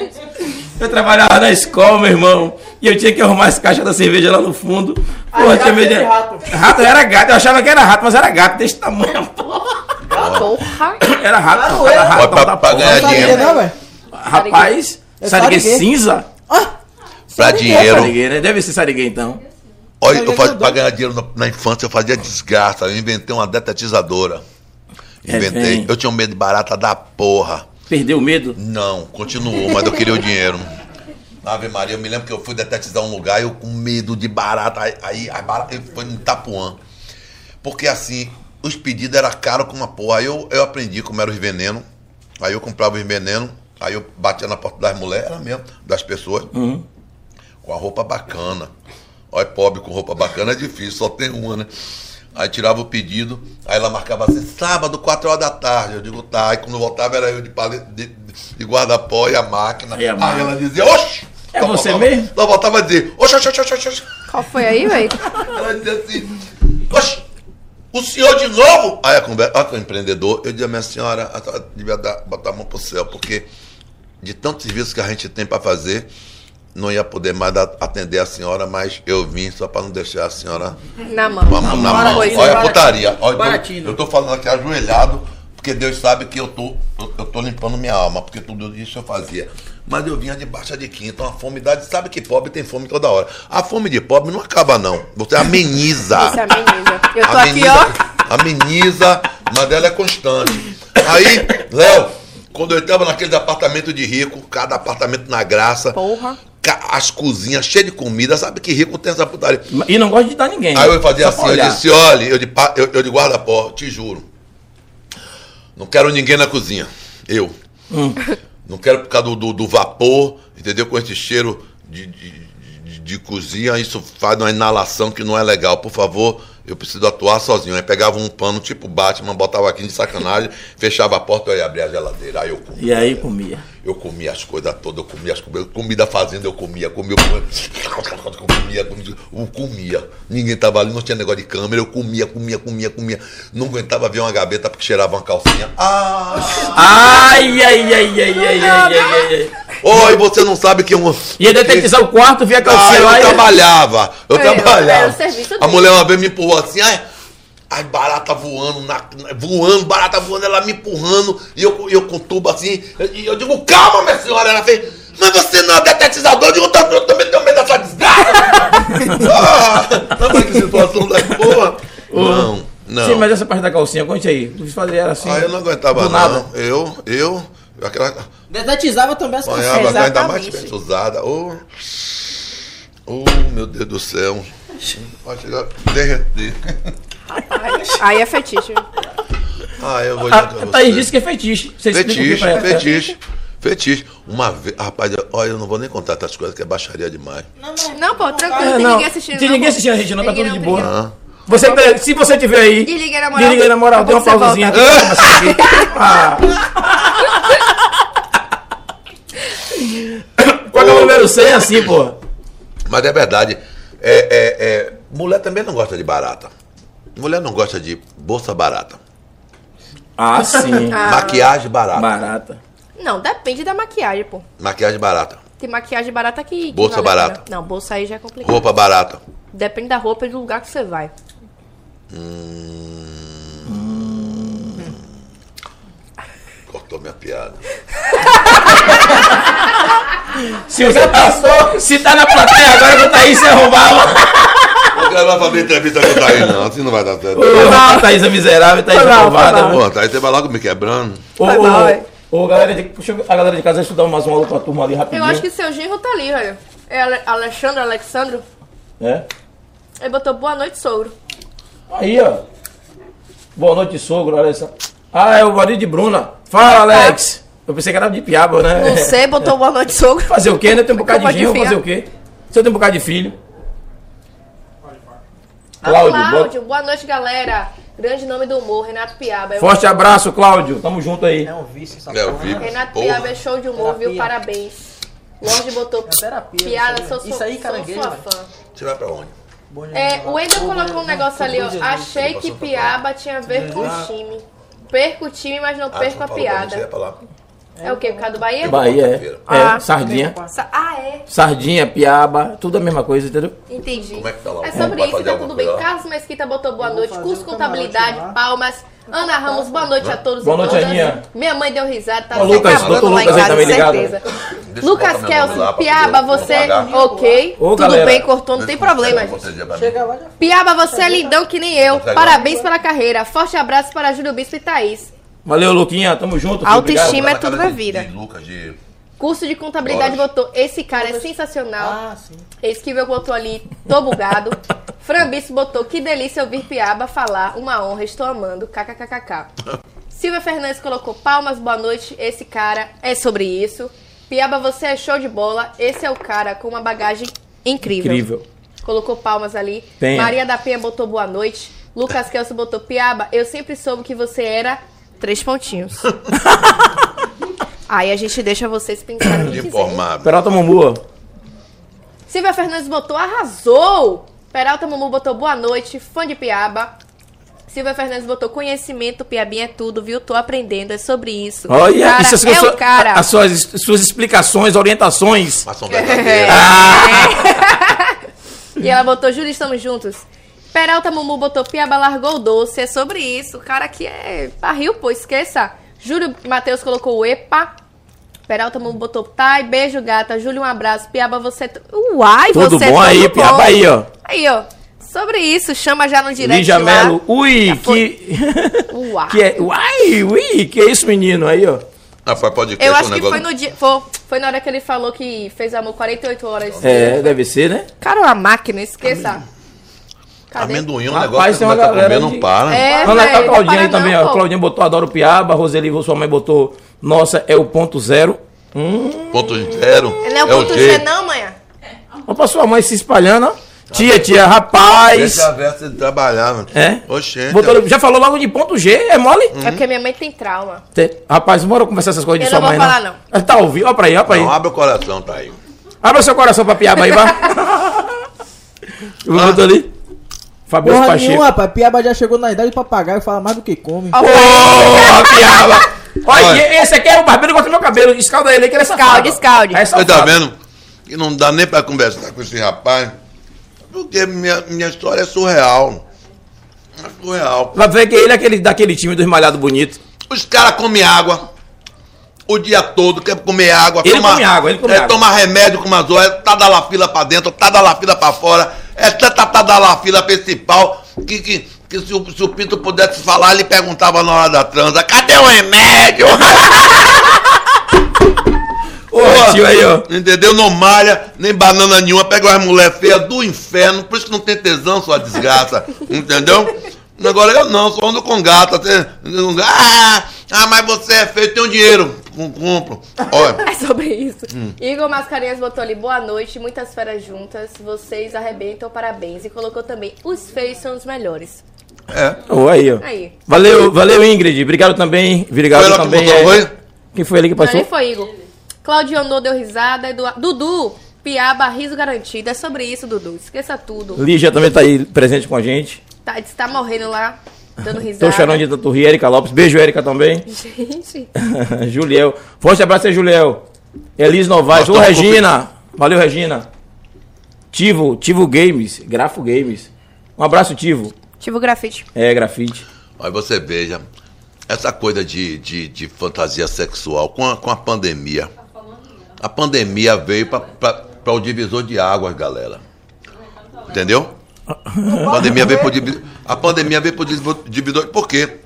Eu trabalhava na escola, meu irmão, e eu tinha que arrumar as caixas da cerveja lá no fundo. Porra, gato tinha medo de- rato. Rato era gato, eu achava que era rato, mas era gato desse tamanho, porra. Porra. Era rato, Ah, não, era? era rato Pra- da pra porra. ganhar dinheiro. Rapaz, É Sariguê sariguê. cinza? Ah, Pra sariguê, dinheiro. Sariguê, né? Deve ser Sariguê, então. Olha, eu fazia, grandão. pra ganhar dinheiro na, na infância, eu fazia desgraça. Eu inventei uma detetizadora. Inventei. vem. eu tinha um medo de barata da porra. Perdeu o medo? Não, continuou, mas eu queria o dinheiro. Ave Maria, eu me lembro que eu fui detetizar um lugar, eu com medo de barata. Aí, aí a barata foi em Itapuã. Porque assim, os pedidos eram caros como uma porra. Aí eu, eu aprendi como eram os venenos. Aí eu comprava os venenos, aí eu batia na porta das mulheres, era mesmo, das pessoas, com a roupa bacana. Olha, pobre com roupa bacana é difícil, só tem uma, né? Aí tirava o pedido, aí ela marcava assim, sábado, 4 horas da tarde. Eu digo, tá. Aí quando voltava era eu de, de, de guarda-pó e a máquina. E a aí máquina. ela dizia, oxe! É Só você voltava- mesmo? Só voltava a dizer, oxe, oxe, oxe, oxe, oxe. Qual foi aí, velho? Ela dizia assim, oxe, o senhor de novo? Aí a conversa, olha que o empreendedor, eu dizia, minha senhora, a senhora devia dar, botar a mão pro céu, porque de tantos serviços que a gente tem para fazer, não ia poder mais atender a senhora, mas eu vim só para não deixar a senhora Na mão. com a mão na mão. Pois é. Olha a putaria. Olha, eu, tô falando aqui ajoelhado, porque Deus sabe que eu tô, eu, tô limpando minha alma, porque tudo isso eu fazia. Mas eu vinha de baixa de quinta, então a fome dá, sabe que pobre tem fome toda hora. A fome de pobre não acaba, não. Você ameniza. Você ameniza. Eu tô aqui, ameniza, ó. ameniza, mas ela é constante. Aí, Léo, quando eu entrava naqueles apartamentos de rico, cada apartamento na graça, Porra. As cozinhas cheias de comida, sabe que rico tem essa putaria. E não gosta de dar ninguém. Aí eu fazia assim, eu disse, olha, eu de, eu, eu de guarda-pó, te juro. Não quero ninguém na cozinha. Eu. Hum. Não quero por causa do, do, do vapor, entendeu? Com esse cheiro de, de, de- de cozinha, isso faz uma inalação que não é legal. Por favor, eu preciso atuar sozinho. Aí pegava um pano tipo Batman, botava aqui de sacanagem, fechava a porta, e abria a geladeira. Aí eu comia. E aí comia. Eu comia as coisas todas, eu comia as comidas. Comida fazenda eu comia, comia, comia, comia, eu comia. Ninguém tava ali, não tinha negócio de câmera, eu comia, comia, comia, comia. Não aguentava ver uma gaveta porque cheirava uma calcinha. Ah! Ai, ai, ai, ai, ai, ai, ai, ai. ai. Oi, você não sabe que um. Ia detetizar o quarto, via Ah, calcinha lá eu e... trabalhava, eu É, trabalhava. é a mulher uma vez me empurrou assim, ai, ai, barata voando, na, voando, barata voando, ela me empurrando, e eu, com- eu com tubo assim, e eu digo, calma, minha senhora, ela fez, mas você não é detetizador, eu digo, "Tá, eu também tenho medo dessa desgraça. ah, sabe que situação da porra? Não, não. Sim, mas essa parte da calcinha, conte aí. Tu fazia era assim. Ah, eu não aguentava do não, nada. eu, eu, aquela... Detetizava também as. Apanhava, ainda mais tivesse usada. Oh, oh, meu Deus do céu. Pode chegar a derreter. Aí é fetiche. Ah, eu vou A, dizer pra a Thaís você. disse que é fetiche. Você Fetiche, fetiche. Fetiche. Uma vez. Rapaz, olha, eu não vou nem contar essas coisas que é baixaria demais. Não, pô, tranquilo, É, não tem não, ninguém assistindo. tem não, ninguém assistindo a gente, não, tá tudo de tem boa. Ah. Você, se você tiver aí. Desliga aí, na moral. Desliga aí, na moral. Dê uma você pausazinha. Ah. Qual é o número 100 assim, pô? Mas é verdade. É, é, é, mulher também não gosta de barata. Mulher não gosta de bolsa barata. Ah, sim. Ah. Maquiagem barata. Barata. Não, depende da maquiagem, pô. Maquiagem barata. Tem maquiagem barata que. que Bolsa vale barata. Não, bolsa aí já é complicado. Roupa barata. Depende da roupa e do lugar que você vai. Cortou piada. Se você passou, se tá na plateia agora, eu Thaís se arrombava. Não quero mais fazer entrevista com o Thaís, não. Assim não vai dar certo. Ô, Thaís é miserável, Thaís é mal. Pô, Thaís, você vai logo me quebrando. Ô, ô, ô, galera, de- deixa eu- a galera de casa estudar mais uma aula pra turma ali rapidinho. Eu acho que seu genro tá ali, velho. É Ale Alexandre, Alexandro. É? Ele botou boa noite, sogro. Aí, ó. Boa noite, sogro, Alessandro. Ah, é o marido de Bruna. Fala, Alex. Eu pensei que era de piaba, né? Não sei, botou boa noite, sogro. Fazer o quê, né? Tem um bocado de filha. fazer o quê? Se eu tenho um bocado de filho. Cláudio, Cláudio, boa noite, galera. Grande nome do humor, Renato Piaba. É um- Forte abraço, Cláudio. Tamo junto aí. É um vício essa É, porra. vi. Renato Porra. Piaba é show de humor, viu? Terapia. Parabéns. Lorde botou É terapia, piada, isso sou, aí. sou, Isso aí, sou caranguejo, sua fã. Você vai pra onde? É, o Ender colocou um negócio ali, ó. Achei que piaba tinha a ver com o time. Perco o time, mas não perco a piada. É o quê? Por causa do Bahia? Bahia, é. Ah. É, sardinha. Sa- Ah, é. Sardinha, piaba, tudo a mesma coisa, entendeu? Entendi. Como é que tá lá? É sobre isso, tá tudo bem. Carlos Mesquita botou boa noite. Curso Contabilidade. Palmas. Ana Ramos, boa noite a todos Boa e noite, todas. Aninha. Minha mãe deu risada, tá Ó, Lucas, acabando doutor lá em Lucas aí casa, também ligado. Lucas botar meu nome Kelso, lá pra Piaba, você, ok. Ô, Tudo galera. bem, cortou, não tem problema. Piaba, você é lindão que nem eu. Parabéns pela carreira. Forte abraço para Júlio Bispo e Thaís. Valeu, Luquinha, tamo junto. filho, Autoestima. obrigado. é tudo na vida. de Lucas, de... Curso de contabilidade Dólares. botou. Esse cara é sensacional. Ah, sim. Esquivel botou ali, tô bugado. Frambis botou, que delícia ouvir Piaba falar, uma honra, estou amando, kkkk. Silvia Fernandes colocou, palmas, boa noite, esse cara é sobre isso. Piaba, você é show de bola, esse é o cara com uma bagagem incrível. Incrível. Colocou palmas ali. Penha. Maria da Penha botou boa noite. Lucas Kelso botou, Piaba, eu sempre soube que você era três pontinhos. Aí a gente deixa vocês pensarem o que de quiserem. informar. Peralta Mumua. Silvia Fernandes botou arrasou. Peralta Mumu botou boa noite, fã de Piaba. Silvia Fernandes botou conhecimento, Piabinha é tudo, viu? Tô aprendendo, é sobre isso. Olha, cara, isso é é o cara. as suas, suas explicações, orientações. Mas são verdadeiras. E ela botou, Júlio, estamos juntos. Peralta Mumu botou Piaba largou o doce, é sobre isso. O cara aqui é barril, pô, esqueça. Júlio Matheus colocou o EPA. Peralta Mumu botou Tai, beijo gata. Júlio, um abraço. Piaba, você... Uai, Tudo você bom aí, todo Piaba bom. aí, ó. Aí, ó. Sobre isso, chama já no direct Lígia. Melo. Ui, foi. que. Uai. que é. Uai, ui, que é isso, menino? Aí, ó. Rapaz, pode Eu crer, acho um que foi no dia... Foi, foi na hora que ele falou que fez amor 48 horas. É, deve ser, né? Cara, uma máquina, esqueça. Cadê? Amendoim é um Rapaz, negócio que tem uma tá galera comendo, de- não para. É, Olha lá, velho, tá a Claudinha aí não também, não, ó. Claudinha botou Adoro Piaba, Roseli, sua mãe botou Nossa, é o ponto zero. Hum. Ponto zero. Não é o ponto G. G, não, manhã. Olha pra sua mãe se espalhando, ó. Tia, tia, rapaz. Deixa a versa de trabalhar, mano. É? Oxente. Botou- já falou logo de ponto G, é mole? É porque minha mãe tem trauma. Rapaz, bora conversar essas coisas de Eu sua não vou mãe, falar, não. Ela tá ouvindo, ó pra aí, ó pra aí. Não, abre o coração, tá aí. Abra seu coração pra piaba aí, vai. Eu botou ali. Fabioso Porra Pacheco. nenhuma, rapaz. Piaba já chegou na idade de papagaio e fala mais do que come. Ó, Porra, piaba. Olha, Olha. esse aqui é o barbeiro que corta meu cabelo. Escalda ele aí que ele é Escalde, safado. escalde. É Você tá vendo? Que não dá nem pra conversar com esse rapaz. Porque minha, minha história é surreal. É surreal. Vai ver que ele é aquele, daquele time dos malhados bonitos. Os caras comem água o dia todo, quer comer água. Ele come água, ele come é, água. Toma remédio com umas horas, tá da la fila pra dentro, tá da la fila pra fora. É tanta tá da la fila principal que, que, que se, o, se o Pinto pudesse falar, ele perguntava na hora da transa, cadê o remédio? Ô, tio aí, ó. Entendeu? Não malha, nem banana nenhuma, pega umas mulher feia do inferno, por isso que não tem tesão, sua desgraça. Entendeu? Agora eu não, só ando com gata. Ah, ah, mas você é feio, tem um dinheiro. Com- Compro. Olha, É sobre isso. Hum. Igor Mascarenhas botou ali, boa noite, muitas feras juntas, vocês arrebentam, parabéns. E colocou também, os feios são os melhores. é. Ô, aí, ó. Aí. Valeu, valeu, Ingrid. Obrigado também. Obrigado Foi ela que também. botou, é. foi? Quem foi ali que Não, passou? nem foi Igor. Claudionô deu risada, Edu... Dudu, piaba, riso garantido. É sobre isso, Dudu. Esqueça tudo. Lígia também tá aí presente com a gente. Tá, você tá morrendo lá, dando risada. Tô chorando de tanto rir. Erika Lopes. Beijo, Erika também. Gente, Juliel. Forte abraço aí, Juliel. Elis Novaes. Ô, Regina. Valeu, Regina. Tivo, Tivo Games. Grafo Games. Um abraço, Tivo. Tive o grafite. É, grafite. Aí você veja, essa coisa de, de, de fantasia sexual com a, com a pandemia. A pandemia veio para o divisor de águas, galera. Entendeu? A pandemia veio divi- a pandemia veio o divisor. Por quê?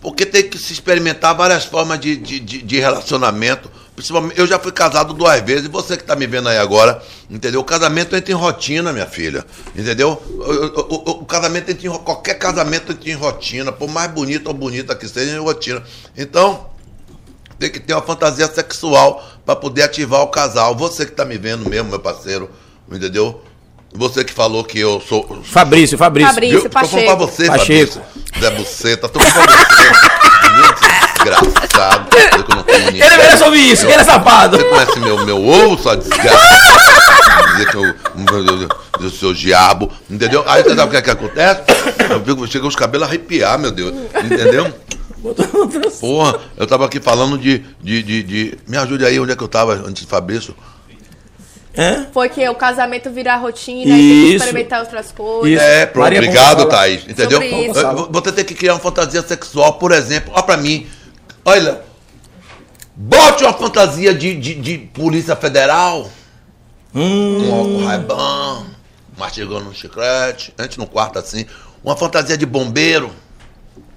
Porque tem que se experimentar várias formas de, de, de, de relacionamento. Principalmente, eu já fui casado duas vezes, e você que está me vendo aí agora, entendeu? O casamento entra em rotina, minha filha. Entendeu? O, o- o- casamento entra em, qualquer casamento entra em rotina, por mais bonito ou bonita que seja, em rotina. Então, tem que ter uma fantasia sexual para poder ativar o casal. Você que está me vendo mesmo, meu parceiro, entendeu? Você que falou que eu sou. Fabrício, Fabrício. Fabrício. Viu? Tô falando Pacheco. pra você, Pacheco. Fabrício. Zé Buceta, tô falando pra você. Meu desgraçado. Eu. Ele merece ouvir isso, que ele é safado. Você conhece meu, meu ovo, sua desgraça? Dizer que eu, do seu diabo, entendeu? Aí você sabe o que, é que acontece? Eu fico, chega os cabelos a arrepiar, meu Deus, entendeu? Porra, eu tava aqui falando de, de, de, de- Me ajude aí, onde é que eu tava antes de Fabrício? É? Foi que o casamento virar rotina, e tem que Isso. experimentar outras coisas. Isso. É, pronto, Maria obrigado. Thaís. Entendeu? Isso. Você tem que criar uma fantasia sexual, por exemplo. Olha pra mim. Olha. Bote uma fantasia de, de, de Polícia Federal. Um óculos raibão. Mastigando um chiclete. Antes no quarto assim. Uma fantasia de bombeiro.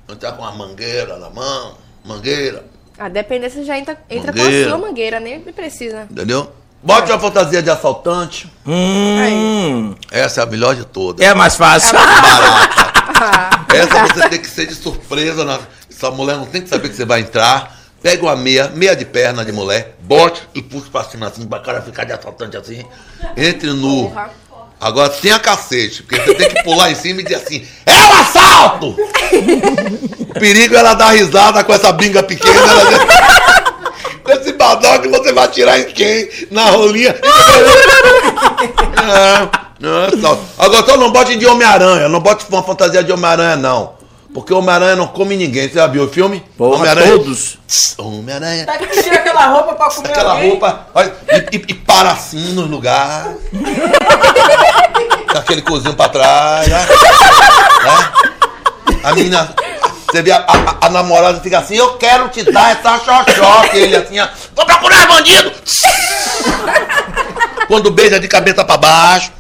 Entrar com uma mangueira na mão. Mangueira. A dependência já entra, entra com a sua mangueira, nem precisa. Entendeu? Bote uma fantasia de assaltante. Hum. Essa é a melhor de todas. É mais fácil. Ah, Essa você tem que ser de surpresa. Na... Essa mulher não tem que saber que você vai entrar. Pega uma meia, meia de perna de mulher, bote e puxa pra cima assim, pra cara ficar de assaltante assim. Entre nu. Agora tem a cacete, porque você tem que pular em cima e dizer assim: é um assalto! o perigo é ela dar risada com essa binga pequena. Ela esse badal que você vai atirar em quem? Na rolinha. Não, não é só. Agora só não bote de Homem-Aranha. Não bote uma fantasia de Homem-Aranha, não. Porque Homem-Aranha não come ninguém. Você já viu o filme? Homem-Aranha. todos. Homem-Aranha. Tá que tira aquela roupa pra comer Aquela alguém. roupa. olha, e, e- e para assim no lugar. Com aquele cozinho pra trás. Né? Né? A menina. Você vê a, a- a namorada fica assim, eu quero te dar essa xoxoca. E ele assim, ó, vou procurar bandido! Quando beija de cabeça pra baixo.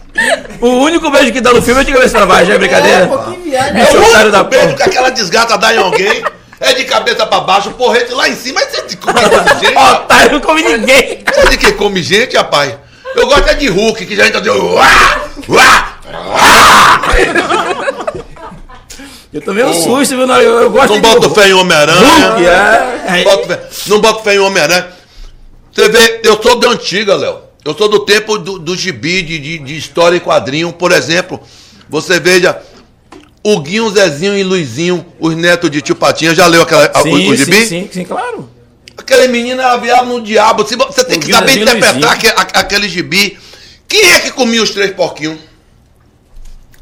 O único beijo que dá no filme é de cabeça pra baixo, é É, brincadeira? um pouquinho viagem. Bicho É o da beijo que aquela desgata dá em alguém. É de cabeça pra baixo, porrete lá em cima. Mas você de come gente. Otário não come ninguém. Sabe de quem come gente, rapaz? Eu gosto é de Hulk, que já entra de. Uá, uá, uá. Eu tomei um susto, viu? Eu, eu gosto Não de boto fé em Homem-Aranha. É. Não boto fé- em Homem-Aranha. Você vê, eu sou da antiga, Léo. Eu sou do tempo do, do gibi, de, de, de história e quadrinho. Por exemplo, você veja o Guinho, Zezinho e Luizinho, os netos de tio Patinha. Já leu aquela, a- o, Sim, o gibi? sim, sim, sim, claro. Aquele menino era viado no diabo. Você tem O que Guinho, saber Zezinho interpretar Luizinho. aquele gibi. Quem é que comia os três porquinhos?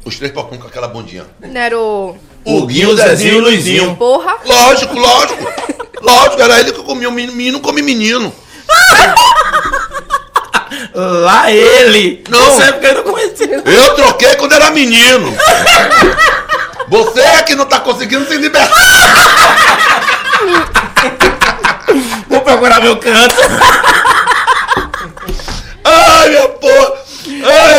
Os três porquinhos com aquela bundinha. Não era o. O Guinho, Zezinho e Luizinho. Porra. Lógico, lógico. Lógico, era ele que comia o menino. Menino come menino. Lá ele. Não. Você é porque eu não conhecia. Eu troquei quando era menino. Você é que não tá conseguindo se libertar. Vou procurar meu canto. Ai, minha porra. Ai,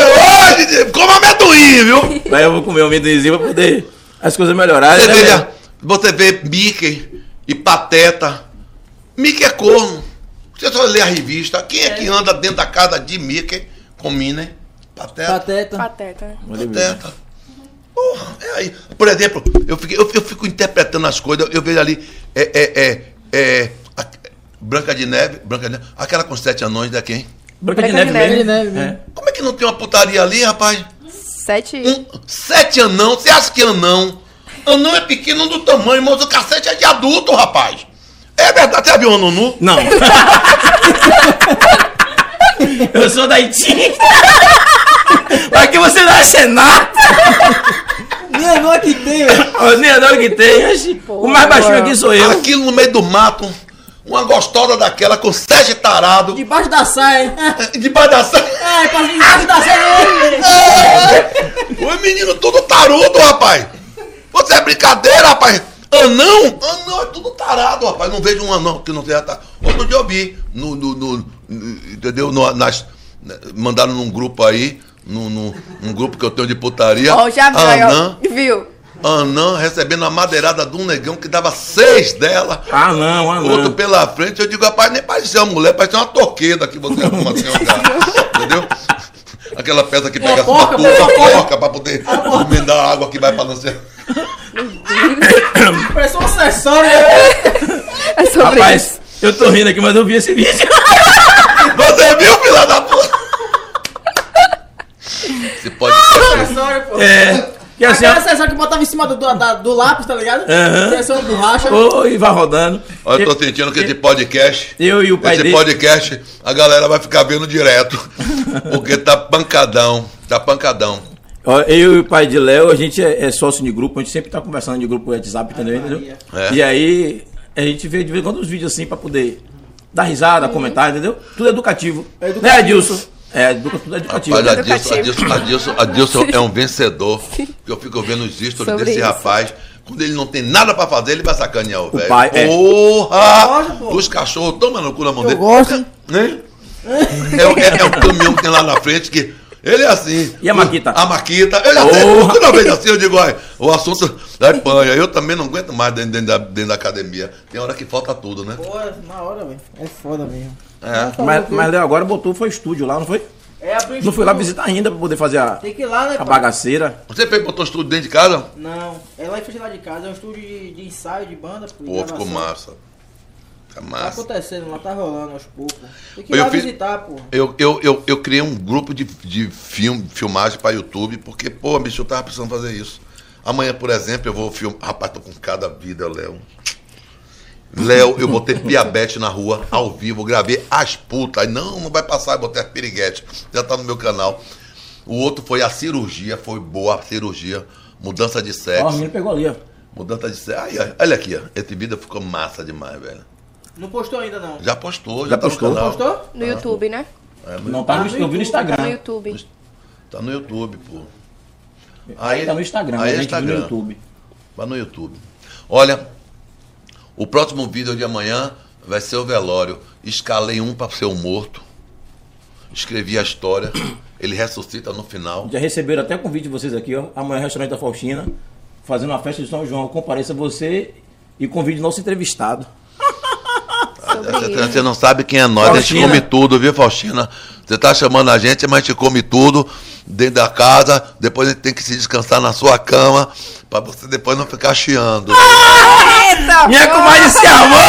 coma amendoim, viu? Daí eu vou comer um amendoimzinho pra poder as coisas melhorarem. Você né, vê, velho? você vê Mickey e Pateta. Mickey é corno. Você só lê a revista. Quem é que anda dentro da casa de Mickey com Minnie? Pateta. Pateta. Pateta, né? Pateta. Porra, é aí. Por exemplo, eu, fiquei- eu, eu fico interpretando as coisas, eu vejo ali. É, é, é, é, a- Branca de Neve, Branca de Neve, aquela com sete anões da quem? Branca de neve de Neve. mesmo. Neve mesmo. É. Como é que não tem uma putaria ali, rapaz? Sete. Um, sete anão, você acha que anão? Anão é pequeno do tamanho, mas o cacete é de adulto, rapaz. É verdade, você já viu um anão nu? Não. eu sou da Haiti. Pra que você dá cenar? Minha não que tem, velho. Nem adoro que tem. O mais baixinho aqui sou eu. Aquilo no meio do mato, uma gostosa daquela com sete tarados, Debaixo da saia. debaixo da sa- Ai, passa debaixo da saia. O menino tudo tarudo, rapaz. Você é brincadeira, rapaz. Anão? Anão é tudo tarado, rapaz. Não vejo um anão que não seja tarado. Outro dia eu vi, no, no, no- entendeu? Nas, mandaram num grupo aí, num, num, num grupo que eu tenho de putaria. Ó, já ó. Anã, Viu? Anã recebendo a madeirada de um negão que dava seis dela. Ah, não, ah, Outro não. pela frente, eu digo, rapaz, nem parecia uma mulher, parecia uma toqueda que você arruma assim, ó, cara. entendeu? Aquela peça que pega porca, uma porca, porca. porca pra poder emendar a água que vai ser. Parece um acessório. né? É sobre isso. Rapaz, eu tô rindo aqui, mas eu vi esse vídeo. Você viu, filha da puta? Você pode. Acessório, pô. É. Que assim, Aquele ó. acessório que botava em cima do, do, da- do lápis, tá ligado? Aham. Tem uma borracha. Ô, e vai rodando. Olha, eu tô sentindo que esse podcast. Eu e o pai Esse dele. podcast, a galera vai ficar vendo direto. Porque tá pancadão. Tá pancadão. Eu e o pai de Léo, a gente é, é sócio de grupo, a gente sempre tá conversando de grupo WhatsApp, entendeu? entendeu? É. E aí, a gente vê de vez em quando uns vídeos assim pra poder dar risada, comentar, entendeu? Tudo educativo. É educativo. Né, Adilson? É, educa- tudo educativo. Rapaz, Educativo. Adilson, Adilson, Adilson, Adilson é um vencedor. Que eu fico vendo os stories desse isso. rapaz. Quando ele não tem nada pra fazer, ele vai sacanear o velho. pai, é. Porra! Pô. Os cachorros tomam no cu na mão Eu dele. gosto. Né? É, o- é, é um caminhão que tem lá na frente que. Ele é assim. E a Maquita? A Maquita. Já sei. Porra. Toda vez assim eu digo, olha, o assunto da panha. Eu também não aguento mais dentro, dentro da, dentro da academia. Tem hora que falta tudo, né? Pô, na hora, velho. É foda mesmo. É. Mas, mas Léo agora botou, foi estúdio lá, não foi? É abrir Não fui lá visitar ainda pra poder fazer a, Tem que ir lá, né, a bagaceira. Você fez botou estúdio dentro de casa? Não, é lá em frente lá de casa, é um estúdio de, de ensaio de banda. Pô, ficou massa. Tá massa. acontecendo lá, tá rolando aos poucos. Tem que ir Eu lá fiz- visitar, pô. Eu, eu, eu, eu criei um grupo de, de film, filmagem para YouTube, porque, pô, bicho, eu tava precisando fazer isso. Amanhã, por exemplo, eu vou filmar. Rapaz, tô com cada vida, Léo. Léo, eu botei piabete na rua, ao vivo, gravei as putas. Aí, não, não vai passar, eu botei as piriguete. Já tá no meu canal. O outro foi a cirurgia, foi boa a cirurgia. Mudança de Ó, o sexo. menino pegou ali, ó. Mudança de sexo. Aí, aí, olha aqui, ó. Esse vídeo ficou massa demais, velho. Não postou ainda, não. Já postou, já, Já tá postou? no canal. Postou? No YouTube, né? É, Não tá no, vi no Tá no Instagram. YouTube. Tá no YouTube, pô. Aí tá no Instagram, Aí a é Instagram. no YouTube. Vai no YouTube. Olha, o próximo vídeo de amanhã vai ser o velório. Escalei um para ser o morto. Escrevi a história. Ele ressuscita no final. Já receberam até o convite de vocês aqui, ó. Amanhã, restaurante da Faustina, fazendo uma festa de São João. Compareça você e convide nosso entrevistado. Sobre Você, isso. você não sabe quem é nós, a gente Faustina. come tudo, viu, Faustina? Você tá chamando a gente, mas a gente come tudo dentro da casa. Depois a gente tem que se descansar na sua cama, para você depois não ficar chiando. Eita, Minha comadre se amou!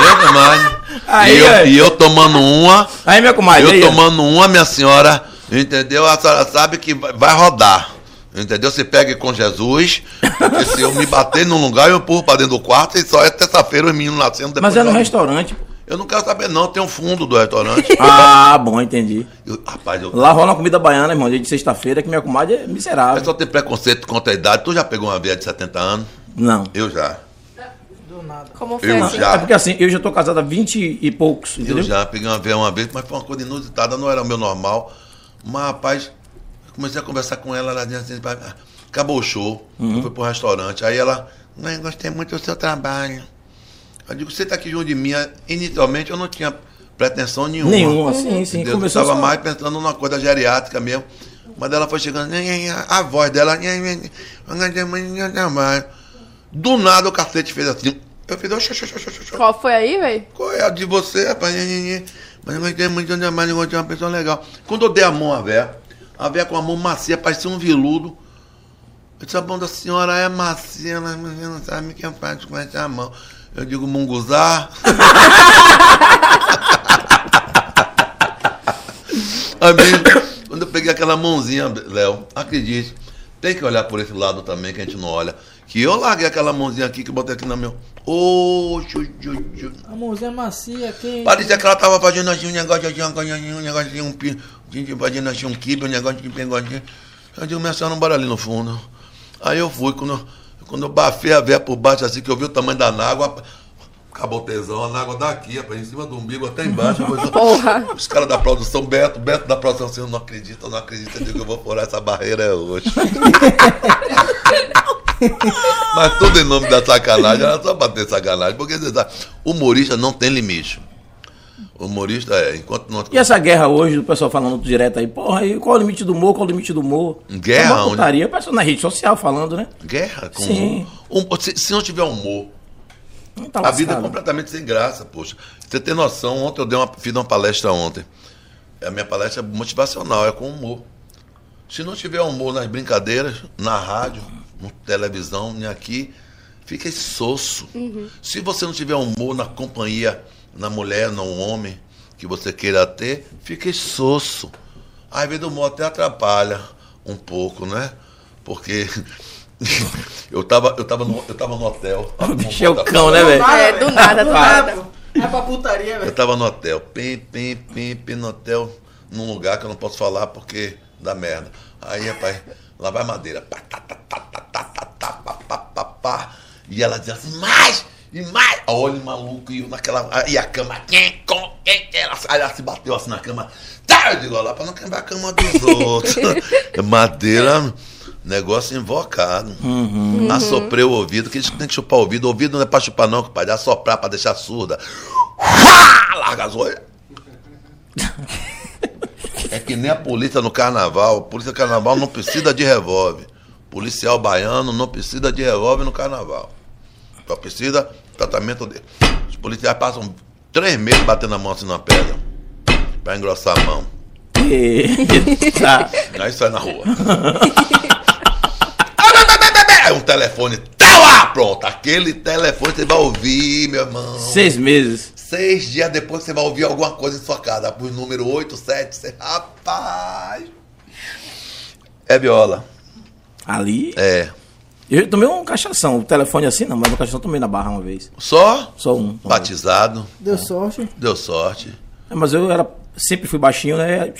Viu, comadre? Aí, e, eu, e eu tomando uma, Aí, minha comadre, Eu aí, tomando uma, minha senhora, entendeu? A senhora sabe que vai rodar. Entendeu? Você pega com Jesus, porque se eu me bater num lugar, eu empurro pra dentro do quarto e só é terça-feira os meninos nascendo depois. Mas é no eu- restaurante. pô. Eu não quero saber, não, tem um fundo do restaurante. Ah, bom, entendi. Eu- rapaz, eu, Lá rola uma comida baiana, irmão, dia de sexta-feira, que minha comadre é miserável. pessoa tem preconceito contra a idade. Tu já pegou uma veia de 70 anos? Não. Eu já. Do nada. Como foi Eu assim? já. É porque assim, eu já tô casado há 20 e poucos, Eu entendeu? já peguei uma veia uma vez, mas foi uma coisa inusitada, não era o meu normal. Mas, rapaz, eu comecei a conversar com ela, ela disse assim, "Pai, acabou o show, Uhum. eu fui pro restaurante. Aí ela, "Mãe, gostei muito do seu trabalho. Eu digo, você tá aqui junto de mim. Inicialmente eu não tinha pretensão nenhuma. Nenhuma, sim, sim. Eu Começou tava só... mais pensando numa coisa geriátrica mesmo. Mas ela foi chegando, a voz dela, do nada o cacete fez assim. Eu fiz, oxa, oxa, oxa, oxa. Qual foi aí, velho? Qual é a de você, rapaz? Mas eu gostei muito de mais, eu gostei de uma pessoa legal. Quando eu dei a mão à véia, a véia com a mão macia, parecia um veludo. Eu disse, a mão da senhora é macia, mas você não sabe o que eu faço com essa mão. Eu digo, munguzá. Amigo, quando eu peguei aquela mãozinha, Léo, acredite, tem que olhar por esse lado também, que a gente não olha. Que eu larguei aquela mãozinha aqui que eu botei aqui na meu. Ô, ju, ju, ju. A mãozinha macia, quem. Parecia que ela tava fazendo assim um negócio assim, um negócio assim, um negócio assim, um pi- gente fazendo assim um kibe, um negócio de assim. Eu digo, minha senhora, bora ali no fundo. Aí eu fui, quando, eu- quando eu bafei a véia por baixo assim, que eu vi o tamanho da água, acabou o tesão, a água daqui, rapaz, em cima do umbigo até embaixo. Porra. Os caras da produção, Beto, Beto da produção, assim, eu não acredito, eu não acredito, eu digo, eu vou furar essa barreira é hoje. Mas tudo em nome da sacanagem, era só pra ter sacanagem, porque você sabe, humorista não tem limite. Humorista é, enquanto não. E essa guerra hoje, do pessoal falando direto aí, porra, e qual é o limite do humor, qual é o limite do humor? Guerra É uma onde? putaria, o pessoal na rede social falando, né? Guerra com Sim. um- se, se não tiver humor, Tá a vida é completamente sem graça, poxa. Você tem noção, ontem eu dei uma, fiz uma palestra ontem. A minha palestra é motivacional, é com humor. Se não tiver humor nas brincadeiras, na rádio, na televisão, nem aqui, fica soço. Se você não tiver humor na companhia, na mulher, no homem que você queira ter, fica soço. Às vezes o humor até atrapalha um pouco, né? Porque eu tava, eu tava, no, eu tava no hotel. é o cão, né, velho? É, do nada, do nada. É pra putaria, Eu velho. tava no hotel, pim, pim, pim, pim, no hotel, num lugar que eu não posso falar porque dá merda. Aí, rapaz, Lá vai madeira. Pá, pá. E ela dizia assim, mais! E mais! Olha o maluco, e eu naquela. E a cama, quem, com, quem? Ela, aí ela se bateu assim na cama. Tá, eu digo, olha lá pra não quebrar a cama dos outros. É madeira, negócio invocado. Assoprei o ouvido, que eles tem que chupar o ouvido. O ouvido não é pra chupar, não, compadre. É assoprar pra deixar surda. Uá! Larga as olhas. É que nem a polícia no carnaval. A polícia no carnaval não precisa de revólver. Policial baiano não precisa de revólver no carnaval. Só precisa tratamento dele. Os policiais passam três meses batendo a mão assim na pedra. Pra engrossar a mão. Eita. Aí sai na rua. Aí um telefone. Tá lá! Pronto. Aquele telefone você vai ouvir, meu irmão. Seis meses. Seis dias depois você vai ouvir alguma coisa em sua casa. Por número 8, 7, 6. Rapaz! É viola. Ali. É. Eu tomei um cachação. O telefone assim não, mas o cachação tomei na barra uma vez. Só Só um. batizado. Deu sorte. Deu sorte. É, mas eu era, sempre fui baixinho, né?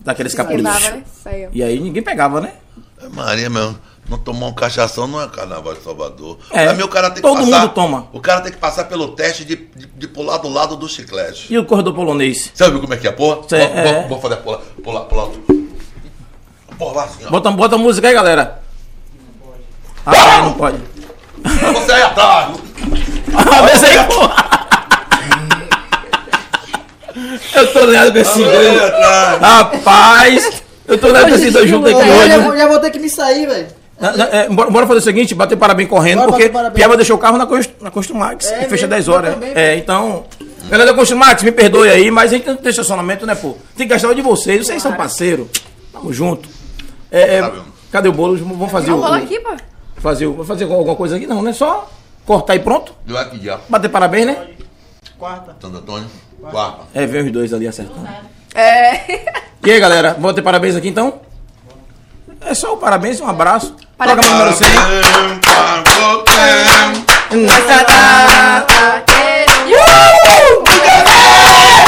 Daqueles capulinhos. Né? Saiu. E aí ninguém pegava, né? É Maria, meu. Não tomar um cachação não é carnaval de Salvador. É, Pra mim, o cara tem que todo passar, mundo toma. O cara tem que passar pelo teste de, de, de pular do lado do chiclete. E o corredor polonês? Sabe como é que é, porra? Cê- Vou, é. vou- vou fazer pular, pular, pular. Porra, lá assim, ó. Bota, bota a música aí, galera. Ah, não pode. Você aí atrás. Ah, aí, porra. Eu tô ligado com esse atrás. Rapaz, eu tô ligado com esses dois juntos aqui Eu já, hoje. vou- já vou ter que me sair, velho. Ah, ah, é, bora, bora fazer o seguinte, bater parabéns correndo, Bora porque parabéns. Piaba deixou o carro na, na Construmax É e fecha mesmo, 10 eu horas. também, é, então. Galera da Construmax, me perdoe aí, mas a gente não tem estacionamento, né, pô? Tem que gastar o de vocês, vocês são parceiros. Tamo junto. É, é, Tá cadê o bolo? Vamos fazer Vamos o. rolar aqui, pô. Fazer, o- vou fazer alguma coisa aqui, não, né? Só cortar e pronto. Deu aqui já. Bater parabéns, né? Quarta. Santo Antônio. Quarta. É, vem os dois ali acertando. É. E aí, galera, vamos ter parabéns aqui então? É só o parabéns, um abraço. Parabéns. Programa número 100. Parabéns para você. Nessa data querida.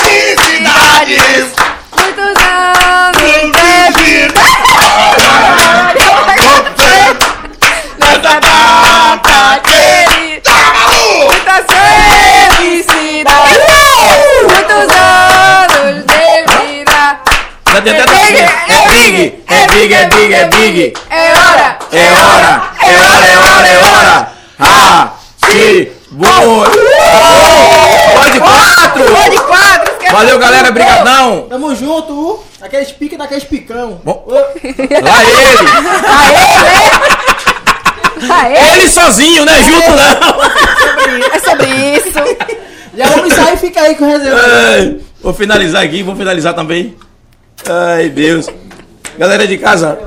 Felicidades. Muitos anos de vida. Muitas felicidades. Muitos anos de vida. É big, é big, é big, é big, é big. É hora. É hora, é hora, é hora, é hora. Ah, se bom. Pode quatro. Pode quatro. Valeu, galera, brigadão. Tamo junto, uh. Aqueles piques daqueles picão. Bom. Uh, Lá ele. Aê, Ele sozinho, né? Junto não. é sobre isso. Já vamos sair e fica aí com o reserva. Ai, Vou finalizar aqui, vou finalizar também. Ai, Deus. Galera de casa,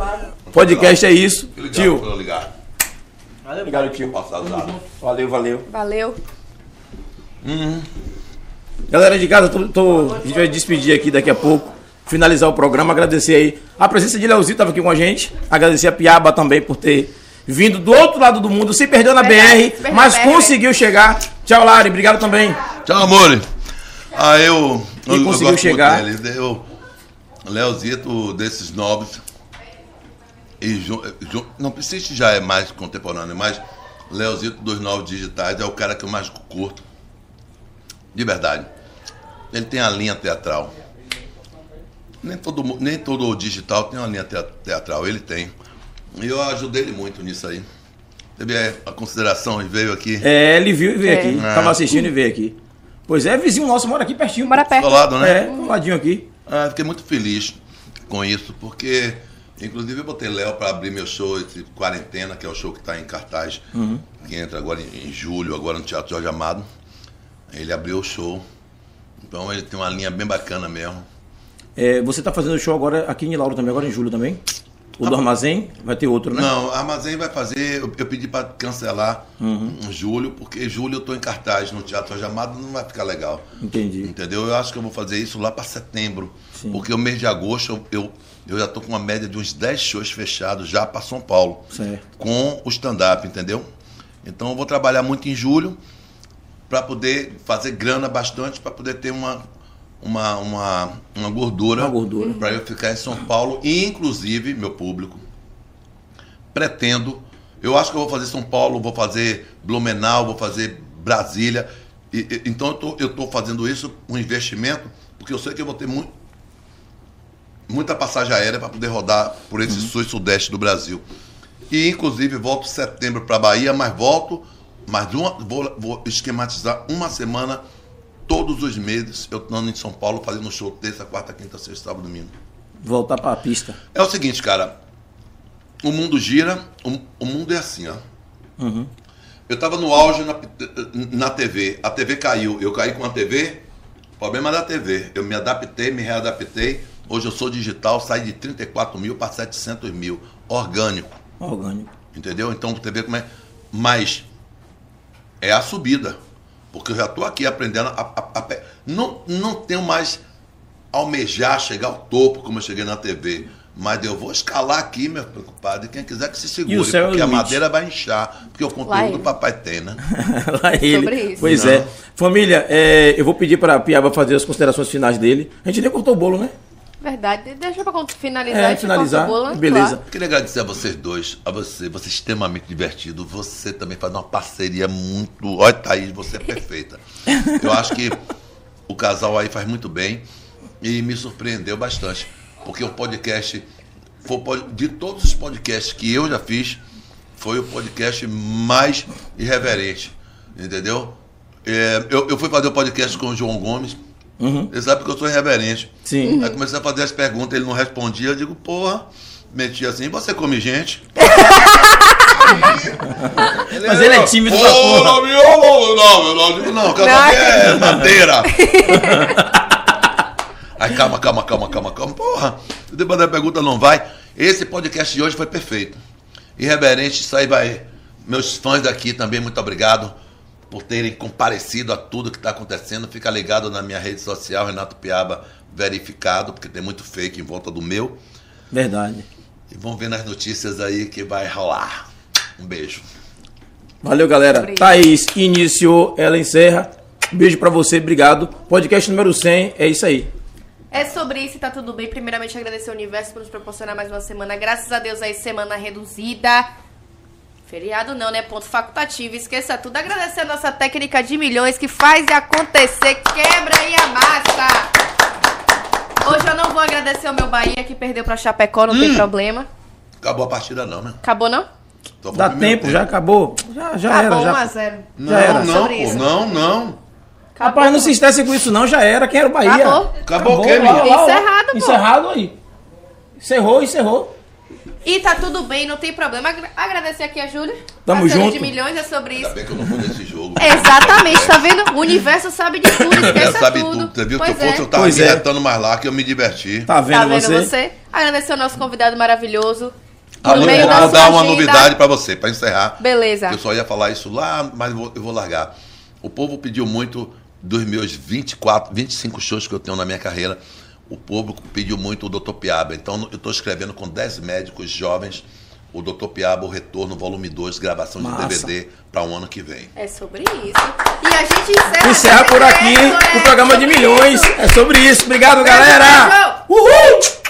podcast é isso. Tio. Obrigado, tio. Valeu, valeu. Valeu. Galera de casa, tô, tô- a gente vai despedir aqui daqui a pouco. Finalizar o programa, agradecer aí a presença de Leozinho, estava aqui com a gente. Agradecer a Piaba também por ter vindo do outro lado do mundo, se perdeu na Verdade, BR, perdeu mas BR. conseguiu chegar. Tchau, Lari, obrigado também. Tchau, amor. Ah, eu. E eu, conseguiu eu chegar. Dele. Eu, Leozito, desses novos. E Ju, Ju, não precisa já é mais contemporâneo, mas Leozito dos novos digitais é o cara que eu mais curto. De verdade. Ele tem a linha teatral. Nem todo, nem todo digital tem uma linha tea- teatral, ele tem. E eu ajudei ele muito nisso aí. Teve é, a consideração e veio aqui. É, ele viu e veio É. aqui. Ah. Tava assistindo e veio aqui. Pois é, vizinho nosso mora aqui pertinho. Bora perto. Do lado, né? É, do ladinho aqui. Ah, fiquei muito feliz com isso, porque inclusive eu botei Léo para abrir meu show, esse Quarentena, que é o show que está em cartaz, que entra agora em, em julho, agora no Teatro Jorge Amado. Ele abriu o show. Então ele tem uma linha bem bacana mesmo. É, você tá fazendo show agora aqui em Lauro também, agora em julho também? O do Armazém vai ter outro, né? Não, Armazém vai fazer. Eu, eu pedi para cancelar em julho, porque julho eu estou em cartaz no Teatro Jorge Amado, não vai ficar legal. Entendi. Entendeu? Eu acho que eu vou fazer isso lá para setembro. Sim. Porque o mês de agosto eu, eu, eu já tô com uma média de uns 10 shows fechados já para São Paulo. Certo. Com o stand-up, entendeu? Então eu vou trabalhar muito em julho para poder fazer grana bastante, para poder ter uma, uma, uma, uma gordura. Uma gordura. Para eu ficar em São Paulo. E, inclusive, meu público, pretendo. Eu acho que eu vou fazer São Paulo, vou fazer Blumenau, vou fazer Brasília. E, e- então eu tô, eu tô fazendo isso, um investimento, porque eu sei que eu vou ter muito, muita passagem aérea para poder rodar por esse sul e sudeste do Brasil. E inclusive volto em setembro para Bahia, mas volto, mas uma, vou, vou esquematizar uma semana todos os meses eu estando em São Paulo fazendo show terça, quarta, quinta, sexta, sábado, domingo. Voltar pra pista. É o seguinte, cara. O mundo gira, o, o mundo é assim, ó. Eu tava no auge na, na TV, a TV caiu, eu caí com a TV, problema da TV. Eu me adaptei, me readaptei. Hoje eu sou digital, saí de 34 mil para 700 mil, orgânico, Orgânico. entendeu? Então vê como é. Mas é a subida, porque eu já estou aqui aprendendo a, a- a não, não tenho mais almejar chegar ao topo como eu cheguei na TV. Mas eu vou escalar aqui, meu preocupado. E quem quiser que se segure, E o céu é o porque a limite. madeira vai inchar. Porque o conteúdo do papai tem, né? Lá ele. Sobre isso. Pois Não. é. Família, é, eu vou pedir pra Piaba fazer as considerações finais dele. A gente nem cortou o bolo, né? Verdade. Deixa pra finalizar. É, finalizar. bolo, Beleza. claro. Eu queria agradecer a vocês dois, a você, você é extremamente divertido. Você também faz uma parceria muito. Olha, Thaís, você é perfeita. Eu acho que o casal aí faz muito bem e me surpreendeu bastante. Porque o podcast, foi de todos os podcasts que eu já fiz, foi o podcast mais irreverente. Entendeu? É, eu, eu fui fazer o podcast com o João Gomes. Ele sabe que eu sou irreverente. Sim. Aí comecei a fazer as perguntas, ele não respondia. Eu digo, porra, meti assim, você come gente? Mas ele é tímido pra porra. Meu, não, não, não, digo, não, calma, é madeira. Aí calma, calma, calma, calma, calma. Porra, depois da pergunta não vai. Esse podcast de hoje foi perfeito. Irreverente, isso aí vai. Meus fãs daqui também, muito obrigado por terem comparecido a tudo que está acontecendo. Fica ligado na minha rede social, Renato Piaba verificado, porque tem muito fake em volta do meu. Verdade. E vamos ver nas notícias aí que vai rolar. Um beijo. Valeu, galera. Obrigado. Thaís iniciou, ela encerra. Beijo pra você, obrigado. Podcast número 100, é isso aí. É sobre isso e tá tudo bem. Primeiramente, agradecer ao universo por nos proporcionar mais uma semana. Graças a Deus aí, semana reduzida. Feriado não, né? Ponto facultativo. Esqueça tudo. Agradecer a nossa técnica de milhões que faz e acontecer. Quebra aí a massa. Hoje eu não vou agradecer ao meu Bahia que perdeu pra Chapecó, não tem problema. Acabou a partida não, né? Acabou não? Dá o primeiro tempo, já acabou. Já, já era. Acabou Já. 1 a 0. Não, Já era. não, pô, não, não. Rapaz, não se estresse com isso, não. Já era. Quem era o Bahia? Acabou. Acabou o quê. Encerrado, pô. Encerrado aí. Encerrou, encerrou. E tá tudo bem, não tem problema. Agra- Agradecer aqui a Júlia. Tamo junto. de milhões, é sobre isso. Ainda bem que eu não fui nesse jogo. Exatamente, tá vendo? O universo sabe de tudo, esqueça sabe tudo. tudo. Você viu pois que é. eu tava Pois me é. mais lá que eu me diverti. Tá vendo, Tá vendo você? você? Agradecer ao nosso convidado maravilhoso. Ah, No vou, meio vou dar uma agenda. novidade pra você, pra encerrar. Beleza. Eu só ia falar isso lá, mas eu vou, eu vou largar. O povo pediu muito dos meus 24, 25 shows que eu tenho na minha carreira. O povo pediu muito o Dr. Piaba. Então eu estou escrevendo com 10 médicos jovens o Dr. Piaba, o Retorno, volume 2, gravação de Massa. DVD para o ano que vem. É sobre isso. E a gente encerra. Encerra por aqui É o programa de milhões. isso. É sobre isso. Obrigado, Beijo, galera. beijo. Uhul!